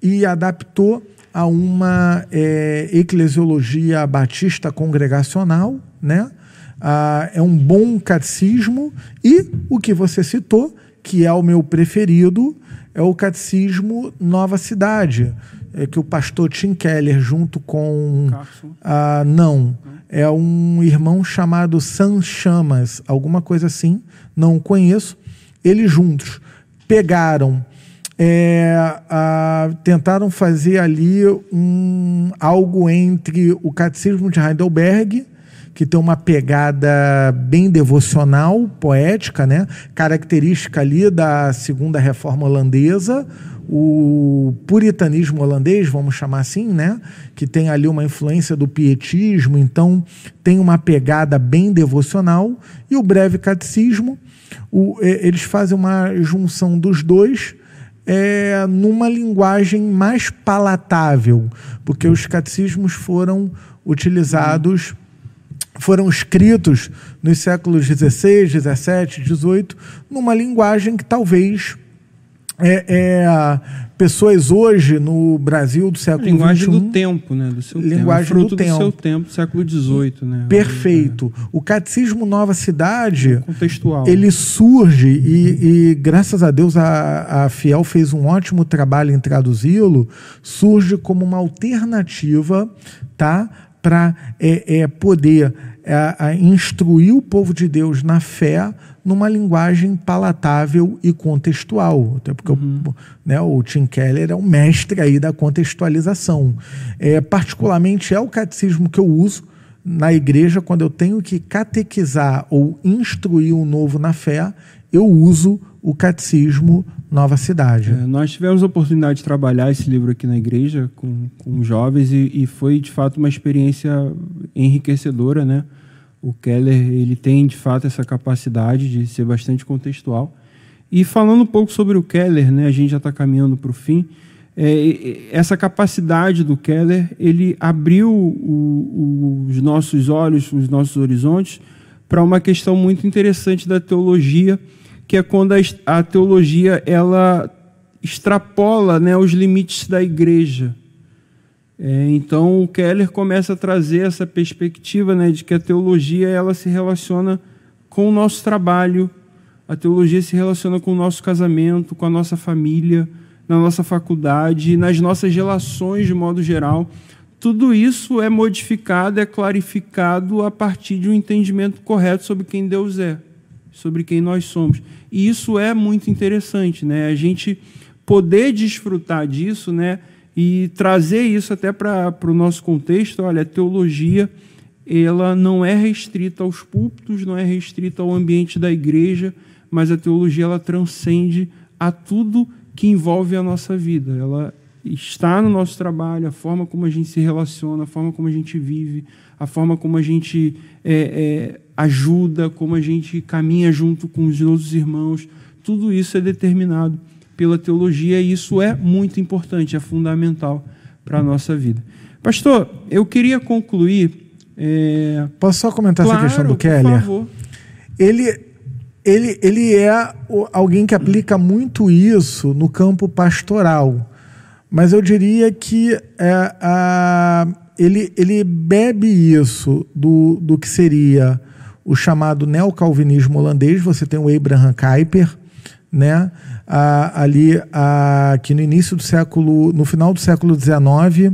e adaptou a uma é, eclesiologia batista congregacional, né? Ah, é um bom catecismo e o que você citou, que é o meu preferido, é o catecismo Nova Cidade, é que o pastor Tim Keller junto com ah, não é um irmão chamado San Chamas, alguma coisa assim, não conheço. Eles juntos pegaram, é, a, tentaram fazer ali um, algo entre o Catecismo de Heidelberg, que tem uma pegada bem devocional, poética, né? característica ali da segunda reforma holandesa, o puritanismo holandês, vamos chamar assim, né? que tem ali uma influência do pietismo, então tem uma pegada bem devocional, e o breve catecismo, o, eles fazem uma junção dos dois é, numa linguagem mais palatável, porque os catecismos foram utilizados, foram escritos nos séculos XVI, XVII, XVIII, numa linguagem que talvez é, é, pessoas hoje no Brasil do século. Linguagem do tempo, né? Do seu linguagem tempo. Fruto do, tempo. do seu tempo, século XVIII, né? Perfeito. O Catecismo Nova Cidade... Contextual. Ele surge e, e graças a Deus a, a Fiel fez um ótimo trabalho em traduzi-lo, surge como uma alternativa, tá? Para é, é, poder é, instruir o povo de Deus na fé numa linguagem palatável e contextual. Até porque uhum. o, né, o Tim Keller é o mestre aí da contextualização. É, particularmente é o catecismo que eu uso na igreja quando eu tenho que catequizar ou instruir um novo na fé, eu uso o catecismo Nova Cidade. É, nós tivemos a oportunidade de trabalhar esse livro aqui na igreja com, com jovens e, e foi de fato uma experiência enriquecedora, né? O Keller ele tem de fato essa capacidade de ser bastante contextual. E falando um pouco sobre o Keller, né, a gente já está caminhando para o fim. É, essa capacidade do Keller ele abriu o, o, os nossos olhos, os nossos horizontes para uma questão muito interessante da teologia, que é quando a, teologia ela extrapola né, os limites da igreja. É, então o Keller começa a trazer essa perspectiva né, de que a teologia ela se relaciona com o nosso trabalho, a teologia se relaciona com o nosso casamento, com a nossa família, na nossa faculdade, nas nossas relações de modo geral. Tudo isso é modificado, é clarificado a partir de um entendimento correto sobre quem Deus é, sobre quem nós somos. E isso é muito interessante, né? A gente poder desfrutar disso, né? e trazer isso até para o nosso contexto. Olha, a teologia ela não é restrita aos púlpitos, não é restrita ao ambiente da igreja, mas a teologia ela transcende a tudo que envolve a nossa vida. Ela está no nosso trabalho, a forma como a gente se relaciona, a forma como a gente vive, a forma como a gente é, é, ajuda, como a gente caminha junto com os nossos irmãos. Tudo isso é determinado pela teologia, e isso é muito importante, é fundamental para a nossa vida. Pastor, eu queria concluir. É... Posso só comentar claro, essa questão do Keller? Por favor. Ele, ele, ele é alguém que aplica muito isso no campo pastoral, mas eu diria que é, a, ele, ele bebe isso do, do que seria o chamado neocalvinismo holandês. Você tem o Abraham Kuyper, né? Ah, ali ah, que no início do século, no final do século XIX,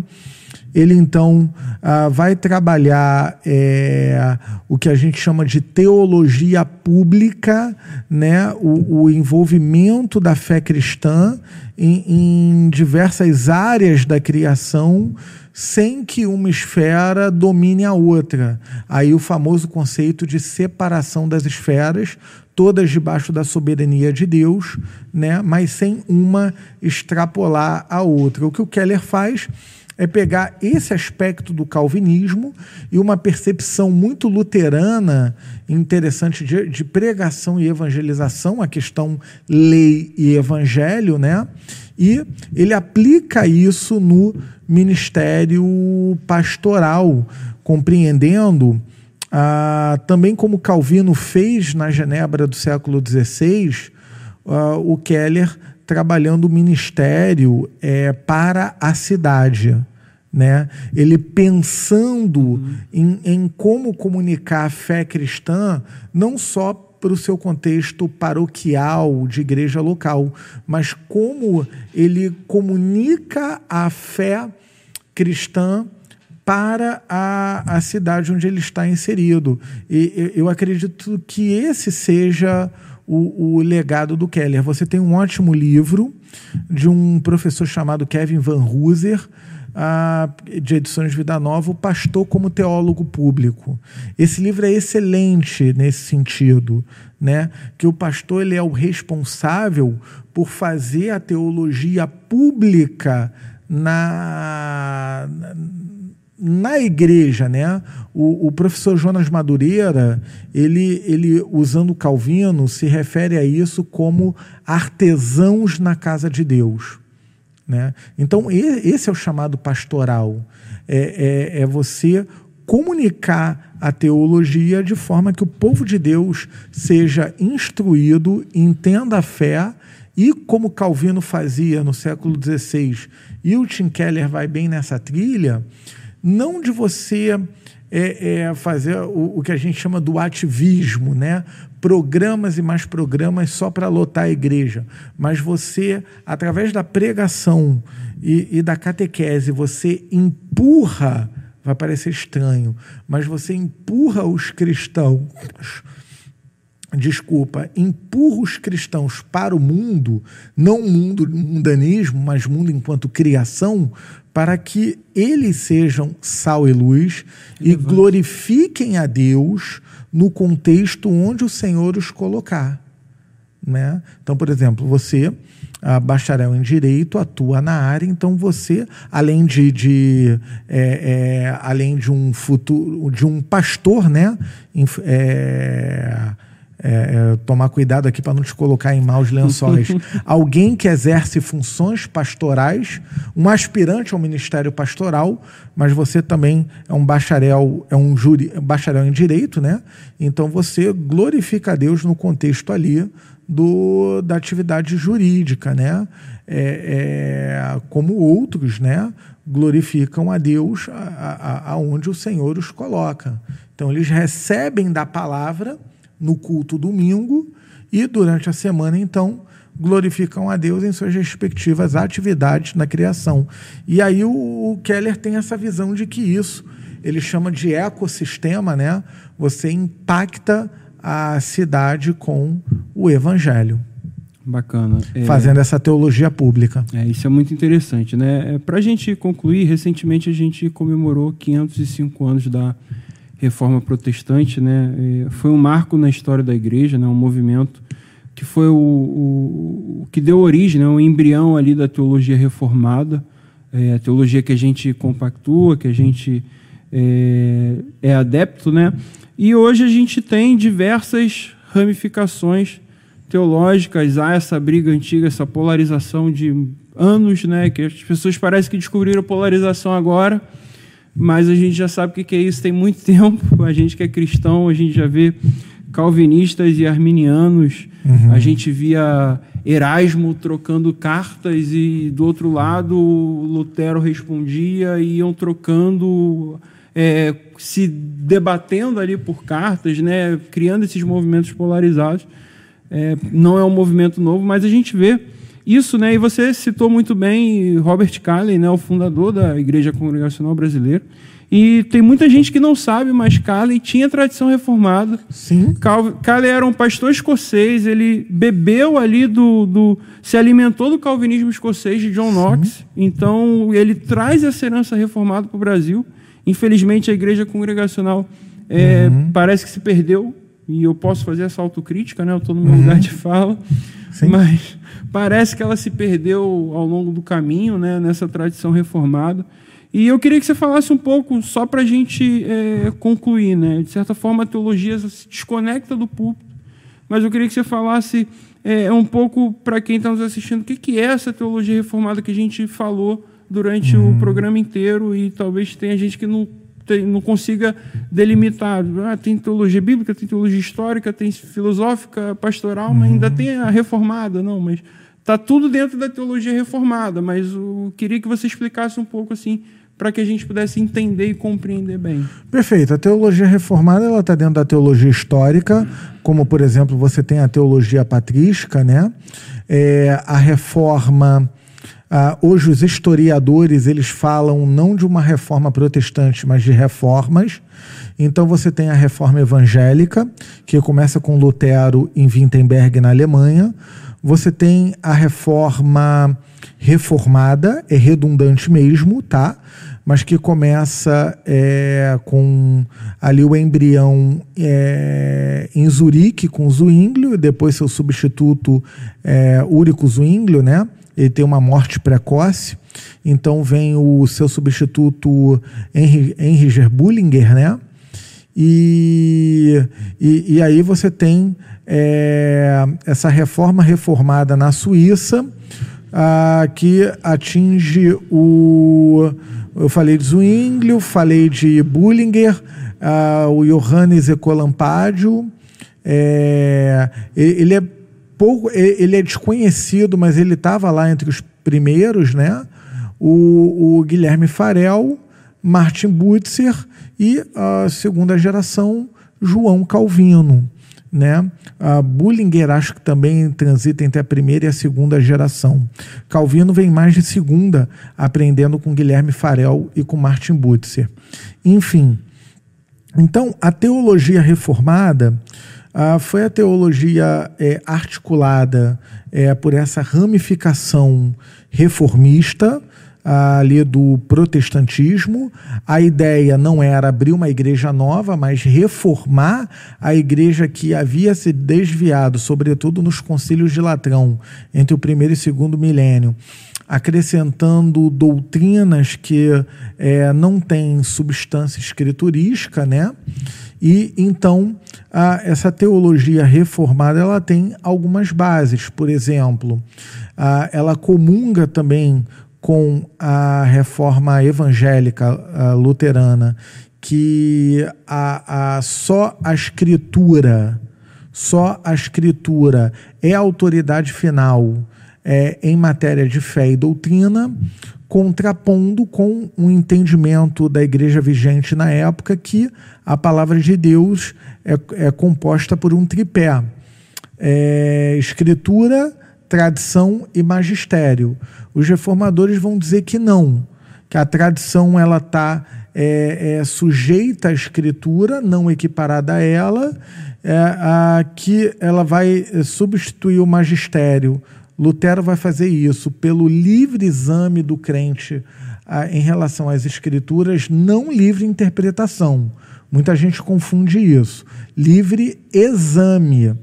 ele então ah, vai trabalhar é, o que a gente chama de teologia pública, né? o, o envolvimento da fé cristã em, em diversas áreas da criação sem que uma esfera domine a outra. Aí o famoso conceito de separação das esferas, todas debaixo da soberania de Deus, né? mas sem uma extrapolar a outra. O que o Keller faz é pegar esse aspecto do calvinismo e uma percepção muito luterana, interessante, de, de, pregação e evangelização, a questão lei e evangelho, né? E ele aplica isso no ministério pastoral, compreendendo ah, também como Calvino fez na Genebra do século XVI, ah, o Keller trabalhando o ministério é, para a cidade. Né? Ele pensando uhum. em, em como comunicar a fé cristã, não só para o seu contexto paroquial, de igreja local, mas como ele comunica a fé cristã para a, a cidade onde ele está inserido. E eu acredito que esse seja o, o legado do Keller. Você tem um ótimo livro de um professor chamado Kevin Van Hooser, de Edições Vida Nova, O Pastor como Teólogo Público. Esse livro é excelente nesse sentido, né? que o pastor ele é o responsável por fazer a teologia pública na, na igreja, né? O, o, professor Jonas Madureira, ele, ele, usando Calvino, se refere a isso como artesãos na casa de Deus. Né? Então, esse é o chamado pastoral. É, é, é você comunicar a teologia de forma que o povo de Deus seja instruído, entenda a fé e, como Calvino fazia no século XVI, e o Tim Keller vai bem nessa trilha, não de você é, é fazer o, o, que a gente chama do ativismo, né? programas e mais programas só para lotar a igreja, mas você, através da pregação e, e da catequese, você empurra, vai parecer estranho, mas você empurra os cristãos desculpa, empurra os cristãos para o mundo, não mundo mundanismo, mas mundo enquanto criação, para que eles sejam sal e luz e glorifiquem a Deus no contexto onde o Senhor os colocar. Né? Então, por exemplo, você, bacharel em direito, atua na área, então você, além de, de é, é, além de um futuro, de um pastor, né? É, é, é, tomar cuidado aqui para não te colocar em maus lençóis. Alguém que exerce funções pastorais, um aspirante ao ministério pastoral, mas você também é um bacharel, é um juri, bacharel em direito, né? Então você glorifica a Deus no contexto ali do, da atividade jurídica, né? É, é, como outros, né? Glorificam a Deus aonde o Senhor os coloca. Então eles recebem da palavra no culto domingo e durante a semana, então, glorificam a Deus em suas respectivas atividades na criação. E aí o, o Keller tem essa visão de que isso ele chama de ecossistema, né? Você impacta a cidade com o evangelho. Bacana. É, Fazendo essa teologia pública. É, isso é muito interessante, né? É, Para a gente concluir, recentemente a gente comemorou 505 anos da reforma protestante, né, foi um marco na história da igreja, né, um movimento que foi o, o, o que deu origem, né, o embrião ali da teologia reformada, é, a teologia que a gente compactua, que a gente é, é adepto, né, e hoje a gente tem diversas ramificações teológicas, há essa briga antiga, essa polarização de anos, né, que as pessoas parecem que descobriram polarização agora, mas a gente já sabe o que é isso tem muito tempo. A gente que é cristão, a gente já vê calvinistas e arminianos, uhum. a gente via Erasmo trocando cartas e do outro lado Lutero respondia e iam trocando, é, se debatendo ali por cartas, né, criando esses movimentos polarizados. É, não é um movimento novo, mas a gente vê isso, né? E você citou muito bem Robert Calley, né, o fundador da Igreja Congregacional Brasileira. E tem muita gente que não sabe, mas Calley tinha tradição reformada. Sim. Calley era um pastor escocês, ele bebeu ali do, do se alimentou do calvinismo escocês de John Knox. Sim. Então ele traz essa herança reformada para o Brasil. Infelizmente a Igreja Congregacional é, uhum. parece que se perdeu e eu posso fazer essa autocrítica, né? Eu estou numa uhum. lugar de fala, Sim. mas parece que ela se perdeu ao longo do caminho, né, nessa tradição reformada. E eu queria que você falasse um pouco, só para a gente é, concluir, né? De certa forma, a teologia se desconecta do púlpito, mas eu queria que você falasse é, um pouco para quem está nos assistindo, o que, que é essa teologia reformada que a gente falou durante uhum. o programa inteiro e talvez tenha gente que não tem, não consiga delimitar. Ah, tem teologia bíblica, tem teologia histórica, tem filosófica, pastoral, mas ainda uhum. tem a reformada, não, mas está tudo dentro da teologia reformada, mas eu queria que você explicasse um pouco assim para que a gente pudesse entender e compreender bem. Perfeito. A teologia reformada ela está dentro da teologia histórica, como por exemplo você tem a teologia patrística, né? É, a reforma ah, hoje os historiadores eles falam não de uma reforma protestante, mas de reformas. Então você tem a reforma evangélica, que começa com Lutero em Wittenberg, na Alemanha. você tem a reforma reformada, é redundante mesmo, tá? Mas que começa é, com ali o embrião é, em Zurique com Zwinglio, depois seu substituto é, Úrico Zwinglio, né? Ele tem uma morte precoce. Então vem o seu substituto Henry, Henry Gerbullinger, né? E, e, e, aí você tem é, essa reforma reformada na Suíça, que atinge o. Eu falei de Zwinglio, falei de Bullinger, o Johannes Ecolampadio. É, ele é pouco, ele é desconhecido, mas ele estava lá entre os primeiros, né? O, o Guilherme Farel, Martin Butzer e a segunda geração, João Calvino. Né? A Bullinger acho que também transita entre a primeira e a segunda geração. Calvino vem mais de segunda, aprendendo com Guilherme Farel e com Martin Butzer. Enfim, então a teologia reformada ah, foi a teologia é, articulada é, por essa ramificação reformista ali do protestantismo. A ideia não era abrir uma igreja nova, mas reformar a igreja que havia se desviado, sobretudo nos concílios de Latrão, entre o primeiro e segundo milênio acrescentando doutrinas que é, não têm substância escriturística, né? E então a, essa teologia reformada ela tem algumas bases. Por exemplo, a, ela comunga também com a reforma evangélica luterana, que a, a, só a escritura, só a escritura é a autoridade final é, em matéria de fé e doutrina, contrapondo com um entendimento da igreja vigente na época que a palavra de Deus é, é composta por um tripé: é, escritura, tradição e magistério. Os reformadores vão dizer que não, que a tradição ela está é, é, sujeita à escritura, não equiparada a ela, é, a, que ela vai substituir o magistério. Lutero vai fazer isso pelo livre exame do crente a, em relação às escrituras, não livre interpretação. Muita gente confunde isso. Livre exame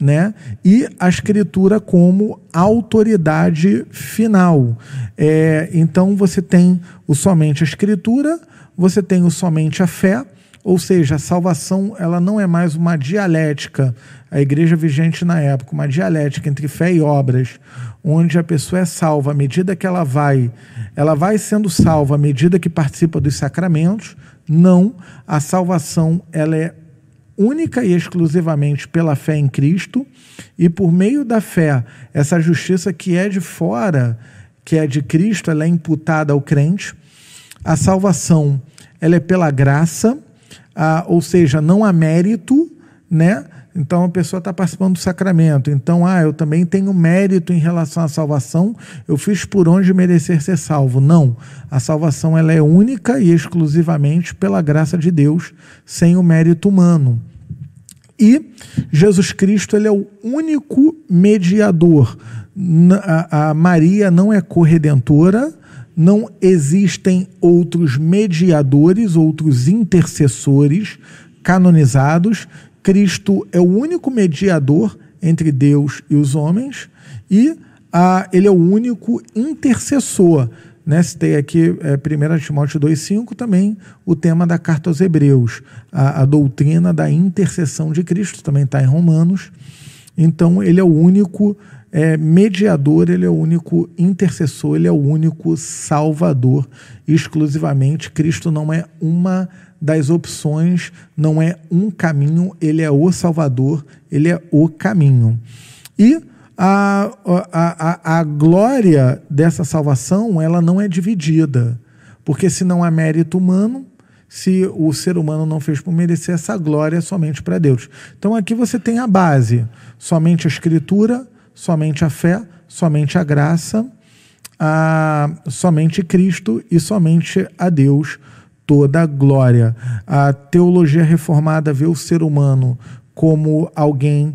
né? e a escritura como autoridade final. É, então você tem o somente a escritura, você tem o somente a fé, ou seja, a salvação ela não é mais uma dialética, a igreja vigente na época, uma dialética entre fé e obras, onde a pessoa é salva à medida que ela vai, ela vai sendo salva à medida que participa dos sacramentos. Não, a salvação ela é única e exclusivamente pela fé em Cristo, e por meio da fé, essa justiça que é de fora, que é de Cristo, ela é imputada ao crente. A salvação, ela é pela graça, ah, ou seja, não há mérito, né? Então a pessoa está participando do sacramento. Então, ah, eu também tenho mérito em relação à salvação, eu fiz por onde merecer ser salvo. Não. A salvação ela é única e exclusivamente pela graça de Deus, sem o mérito humano. E Jesus Cristo ele é o único mediador. A, Maria não é corredentora, não existem outros mediadores, outros intercessores canonizados. Cristo é o único mediador entre Deus e os homens e a, ele é o único intercessor. Né? Citei aqui é, 1 Timóteo 2,5 também o tema da carta aos Hebreus, a, a doutrina da intercessão de Cristo, também está em Romanos. Então, ele é o único é, mediador, ele é o único intercessor, ele é o único salvador, exclusivamente. Cristo não é uma das opções, não é um caminho, ele é o salvador, ele é o caminho. E a, a, a, a glória dessa salvação ela não é dividida. Porque se não há mérito humano, se o ser humano não fez por merecer essa glória é somente para Deus. Então aqui você tem a base: somente a Escritura, somente a fé, somente a graça, a, somente Cristo e somente a Deus toda a glória. A teologia reformada vê o ser humano como alguém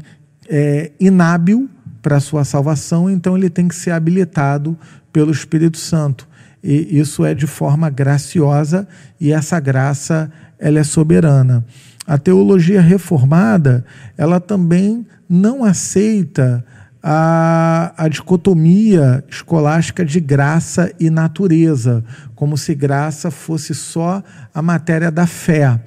é, inábil para sua salvação, então ele tem que ser habilitado pelo Espírito Santo. E isso é de forma graciosa e essa graça ela é soberana. A teologia reformada, ela também não aceita a, a dicotomia escolástica de graça e natureza, como se graça fosse só a matéria da fé.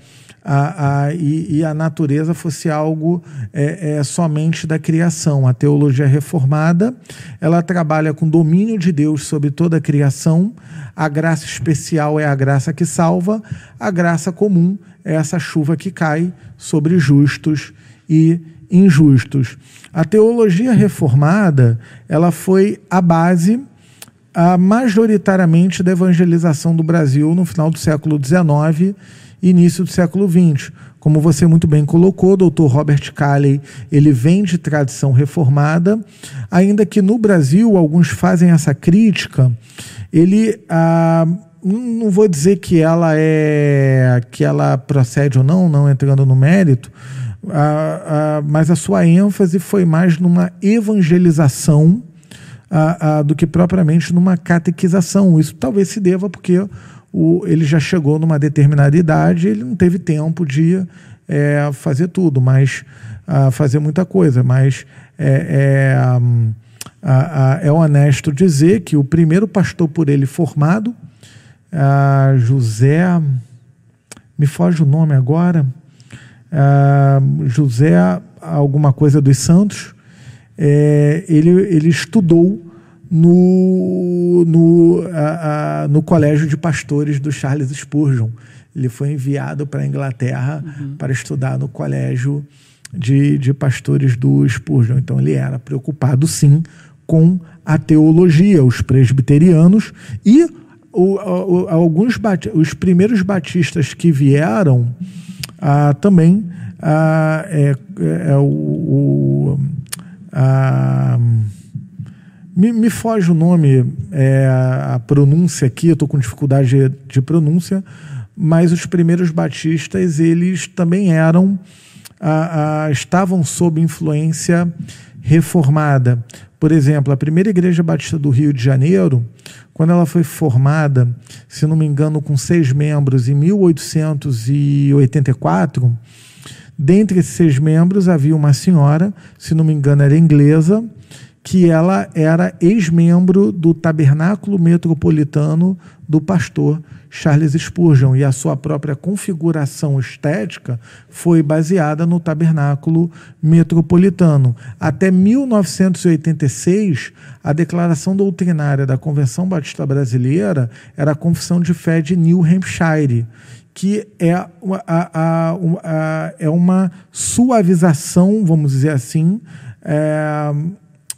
A, a, e, e, a natureza fosse algo é, é, somente da criação. A teologia reformada ela trabalha com domínio de Deus sobre toda a criação. A graça especial é a graça que salva. A graça comum é essa chuva que cai sobre justos e injustos. A teologia reformada ela foi a base a, majoritariamente da evangelização do Brasil no final do século XIX e início do século XX. Como você muito bem colocou, doutor Robert Calley, ele vem de tradição reformada, ainda que no Brasil alguns fazem essa crítica, ele ah, não vou dizer que ela é que ela procede ou não, não entrando no mérito, ah, ah, mas a sua ênfase foi mais numa evangelização ah, do que propriamente numa catequização. Isso talvez se deva porque o, ele já chegou numa determinada idade, ele não teve tempo de é, fazer tudo, mas fazer muita coisa. Mas é, é, é honesto dizer que o primeiro pastor por ele formado, José, me foge o nome agora, uh, José alguma coisa dos Santos, é, ele, ele estudou no, no, no colégio de pastores do Charles Spurgeon. Ele foi enviado para a Inglaterra uhum. para estudar no colégio de, de pastores do Spurgeon. Então ele era preocupado, sim, com a teologia, os presbiterianos e o, o, alguns os primeiros batistas que vieram ah, também ah, é, é, o, o ah, me, me, foge o nome, é, a pronúncia aqui, eu estou com dificuldade de, de, pronúncia, mas os primeiros batistas eles também eram estavam sob influência reformada. Por exemplo, a primeira igreja batista do Rio de Janeiro, quando ela foi formada, se não me engano, com seis membros em 1884, dentre esses seis membros havia uma senhora, se não me engano, era inglesa, que ela era ex-membro do Tabernáculo Metropolitano do pastor Charles Spurgeon e a sua própria configuração estética foi baseada no tabernáculo metropolitano. Até 1986, a declaração doutrinária da Convenção Batista Brasileira era a Confissão de Fé de New Hampshire, que é uma, a, a, a, é uma suavização, vamos dizer assim, é,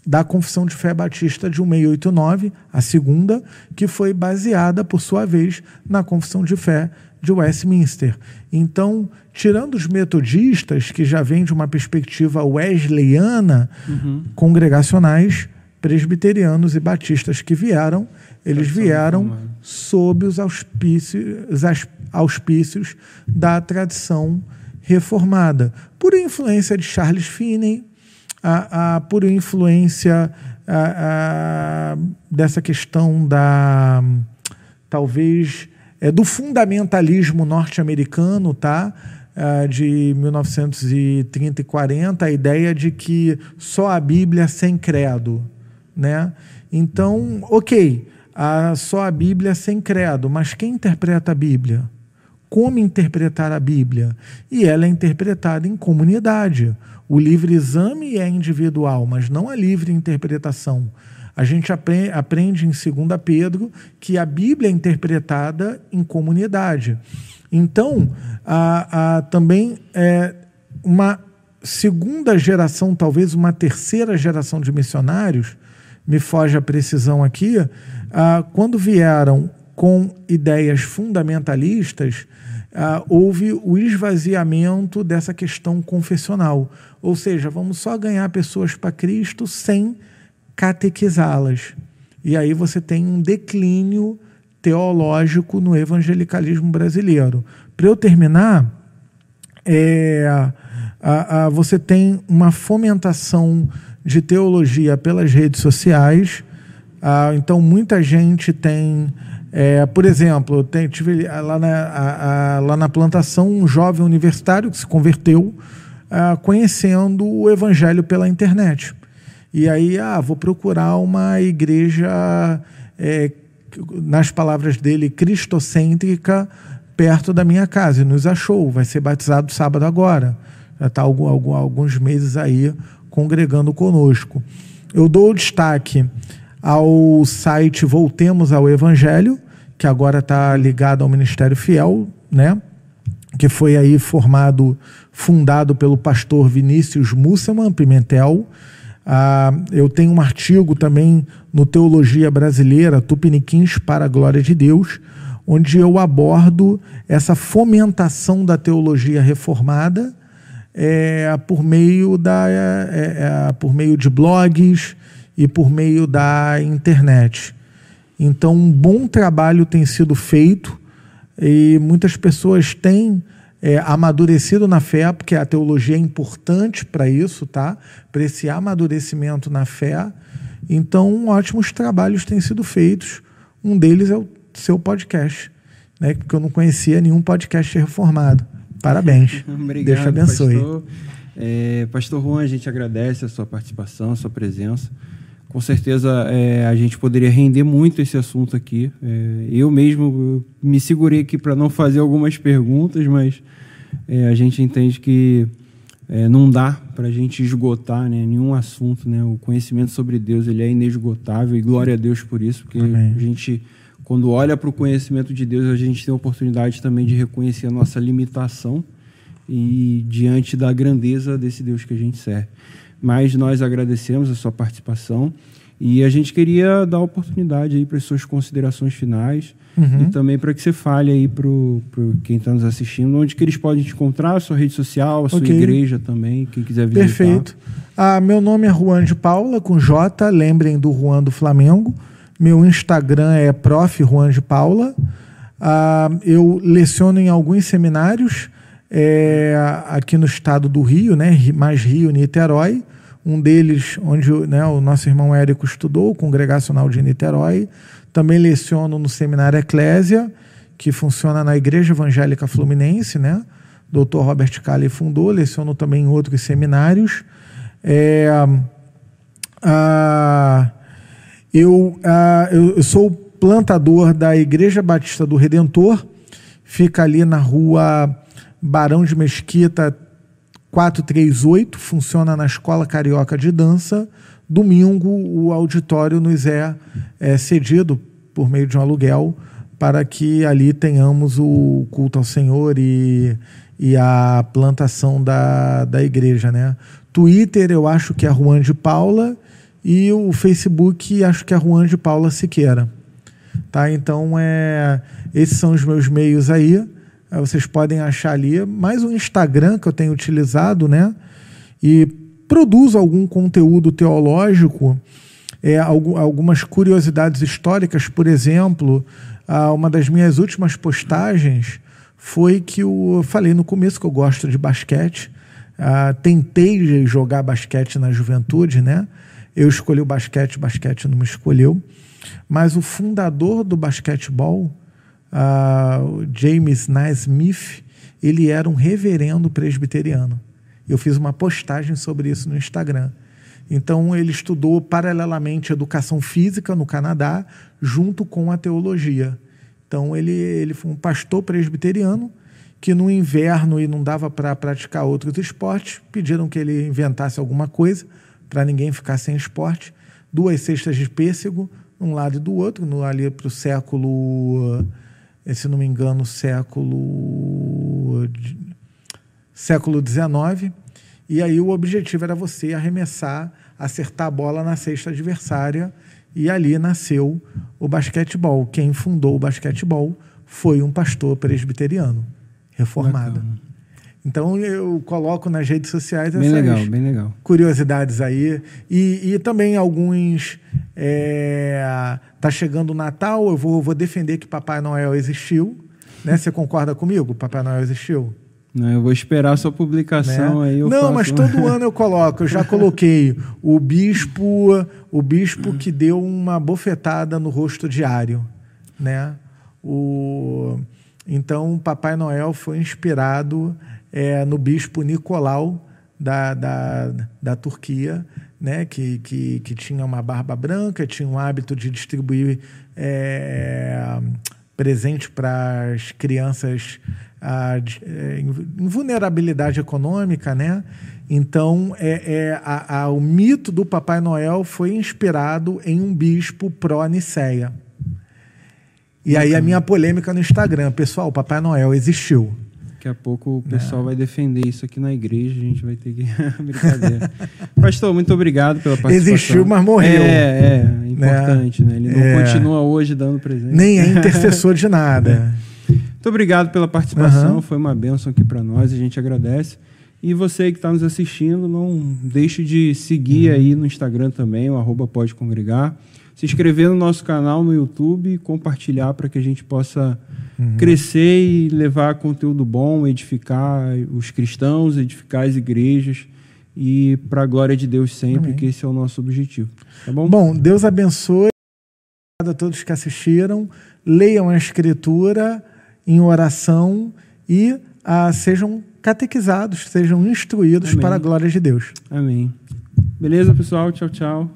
da Confissão de Fé Batista de 1689, a segunda, que foi baseada, por sua vez, na Confissão de Fé de Westminster. Então, tirando os metodistas, que já vêm de uma perspectiva wesleyana, uhum. congregacionais, presbiterianos e batistas que vieram, eles vieram sob os auspícios, auspícios da tradição reformada, por influência de Charles Finney, a, a, por influência a, dessa questão da talvez é, do fundamentalismo norte-americano, tá? de 1930 e 40, a ideia de que só a Bíblia sem credo, né? Então, ok, a, só a Bíblia sem credo, mas quem interpreta a Bíblia? Como interpretar a Bíblia? E ela é interpretada em comunidade. O livre exame é individual, mas não a livre interpretação. A gente aprende em 2 Pedro que a Bíblia é interpretada em comunidade. Então, também é uma segunda geração, talvez uma terceira geração de missionários, me foge a precisão aqui, a, quando vieram com ideias fundamentalistas, ah, houve o esvaziamento dessa questão confessional. Ou seja, vamos só ganhar pessoas para Cristo sem catequizá-las. E aí você tem um declínio teológico no evangelicalismo brasileiro. Para eu terminar, é, a, a, você tem uma fomentação de teologia pelas redes sociais. Então, muita gente tem. É, por exemplo, eu tem, tive lá na, a, lá na plantação um jovem universitário que se converteu ah, conhecendo o evangelho pela internet. E aí, ah, vou procurar uma igreja, é, nas palavras dele, cristocêntrica, perto da minha casa. E nos achou, vai ser batizado sábado agora. Já está alguns meses aí congregando conosco. Eu dou destaque ao site Voltemos ao Evangelho, que agora está ligado ao Ministério Fiel, né? que foi aí formado, fundado pelo pastor Vinícius Musselman Pimentel. Ah, eu tenho um artigo também no Teologia Brasileira, Tupiniquins para a Glória de Deus, onde eu abordo essa fomentação da teologia reformada é, por meio da é, é, é, por meio de blogs e por meio da internet. Então, um bom trabalho tem sido feito e muitas pessoas têm é, amadurecido na fé, porque a teologia é importante para isso, tá? Para esse amadurecimento na fé. Então, ótimos trabalhos têm sido feitos. Um deles é o seu podcast, né? Porque eu não conhecia nenhum podcast reformado. Parabéns. Obrigado, Deus te abençoe. Pastor. É, pastor Juan, a gente agradece a sua participação, a sua presença. Com certeza é, a gente poderia render muito esse assunto aqui. É, eu mesmo me segurei aqui para não fazer algumas perguntas, mas é, a gente entende que é, não dá para a gente esgotar né, nenhum assunto. Né? O conhecimento sobre Deus ele é inesgotável e glória a Deus por isso, porque Amém. a gente quando olha para o conhecimento de Deus, a gente tem a oportunidade também de reconhecer a nossa limitação e diante da grandeza desse Deus que a gente serve. Mas nós agradecemos a sua participação e a gente queria dar oportunidade aí para as suas considerações finais Uhum. e também para que você fale aí para quem está nos assistindo, onde que eles podem te encontrar, a sua rede social, a sua Ok. igreja também, quem quiser visitar. Perfeito. Ah, meu nome é Juan de Paula, com J, lembrem do Juan do Flamengo. Meu Instagram é prof. Juan de Paula. Ah, eu leciono em alguns seminários é, aqui no estado do Rio, né, mais Rio, Niterói. Um deles, onde né, o nosso irmão Érico estudou, o Congregacional de Niterói. Também leciono no Seminário Eclésia, que funciona na Igreja Evangélica Fluminense, né? Dr. Robert Cali fundou, leciono também em outros seminários. É, ah, eu, ah, eu, eu sou plantador da Igreja Batista do Redentor, fica ali na rua Barão de Mesquita 438, funciona na Escola Carioca de Dança. Domingo, o auditório nos é, é cedido por meio de um aluguel para que ali tenhamos o culto ao Senhor e, e a plantação da, da igreja. Né? Twitter, eu acho que é Juan de Paula, e o Facebook, acho que é Juan de Paula Siqueira. Tá? Então, é, esses são os meus meios aí. Aí Vocês podem achar ali. Mais o Instagram que eu tenho utilizado, né? E produzo algum conteúdo teológico, é, algu- algumas curiosidades históricas, por exemplo, ah, uma das minhas últimas postagens foi que eu, eu falei no começo que eu gosto de basquete. Ah, tentei jogar basquete na juventude, né? Eu escolhi o basquete, o basquete não me escolheu. Mas o fundador do basquetebol, o James Naismith, ele era um reverendo presbiteriano. Eu fiz uma postagem sobre isso no Instagram. Então, ele estudou paralelamente educação física no Canadá, junto com a teologia. Então, ele, ele foi um pastor presbiteriano que no inverno e não dava para praticar outros esportes, pediram que ele inventasse alguma coisa para ninguém ficar sem esporte. Duas cestas de pêssego, um lado e do outro, no, ali para o século, se não me engano, século século XIX. E aí o objetivo era você arremessar, acertar a bola na cesta adversária. E ali nasceu o basquetebol. Quem fundou o basquetebol foi um pastor presbiteriano, reformado. Bacana. Então eu coloco nas redes sociais Bem essas legal, bem legal. curiosidades aí. E, e também alguns. É, tá chegando o Natal, eu vou, vou defender que Papai Noel existiu. Né? Você concorda comigo? Papai Noel existiu? Não, eu vou esperar a sua publicação né? aí. Não, faço... mas todo ano eu coloco. Eu já coloquei o bispo, o bispo que deu uma bofetada no rosto diário, né? O então Papai Noel foi inspirado é, no bispo Nicolau da, da, da Turquia, né? Que, que, que tinha uma barba branca, tinha um hábito de distribuir é, presente para as crianças a, é, em vulnerabilidade econômica, né? Então, é, é a, a, o mito do Papai Noel foi inspirado em um bispo pró-Niceia. E aí a minha polêmica no Instagram, pessoal, o Papai Noel existiu. Daqui a pouco o pessoal é. vai defender isso aqui na igreja, a gente vai ter que. Brincadeira. Pastor, muito obrigado pela participação. Existiu, mas morreu. É, é, importante, né? Ele não é. continua hoje dando presente. Nem é intercessor de nada. É. Muito obrigado pela participação, uhum. foi uma bênção aqui para nós, a gente agradece. E você que está nos assistindo, não deixe de seguir uhum. aí no Instagram também, o arroba pode congregar se inscrever no nosso canal no YouTube e compartilhar para que a gente possa uhum. crescer e levar conteúdo bom, edificar os cristãos, edificar as igrejas e para a glória de Deus sempre, Amém. que esse é o nosso objetivo. Tá bom? Bom, Deus abençoe a todos que assistiram. Leiam a Escritura em oração e ah, sejam catequizados, sejam instruídos Amém. para a glória de Deus. Amém. Beleza, pessoal? Tchau, tchau.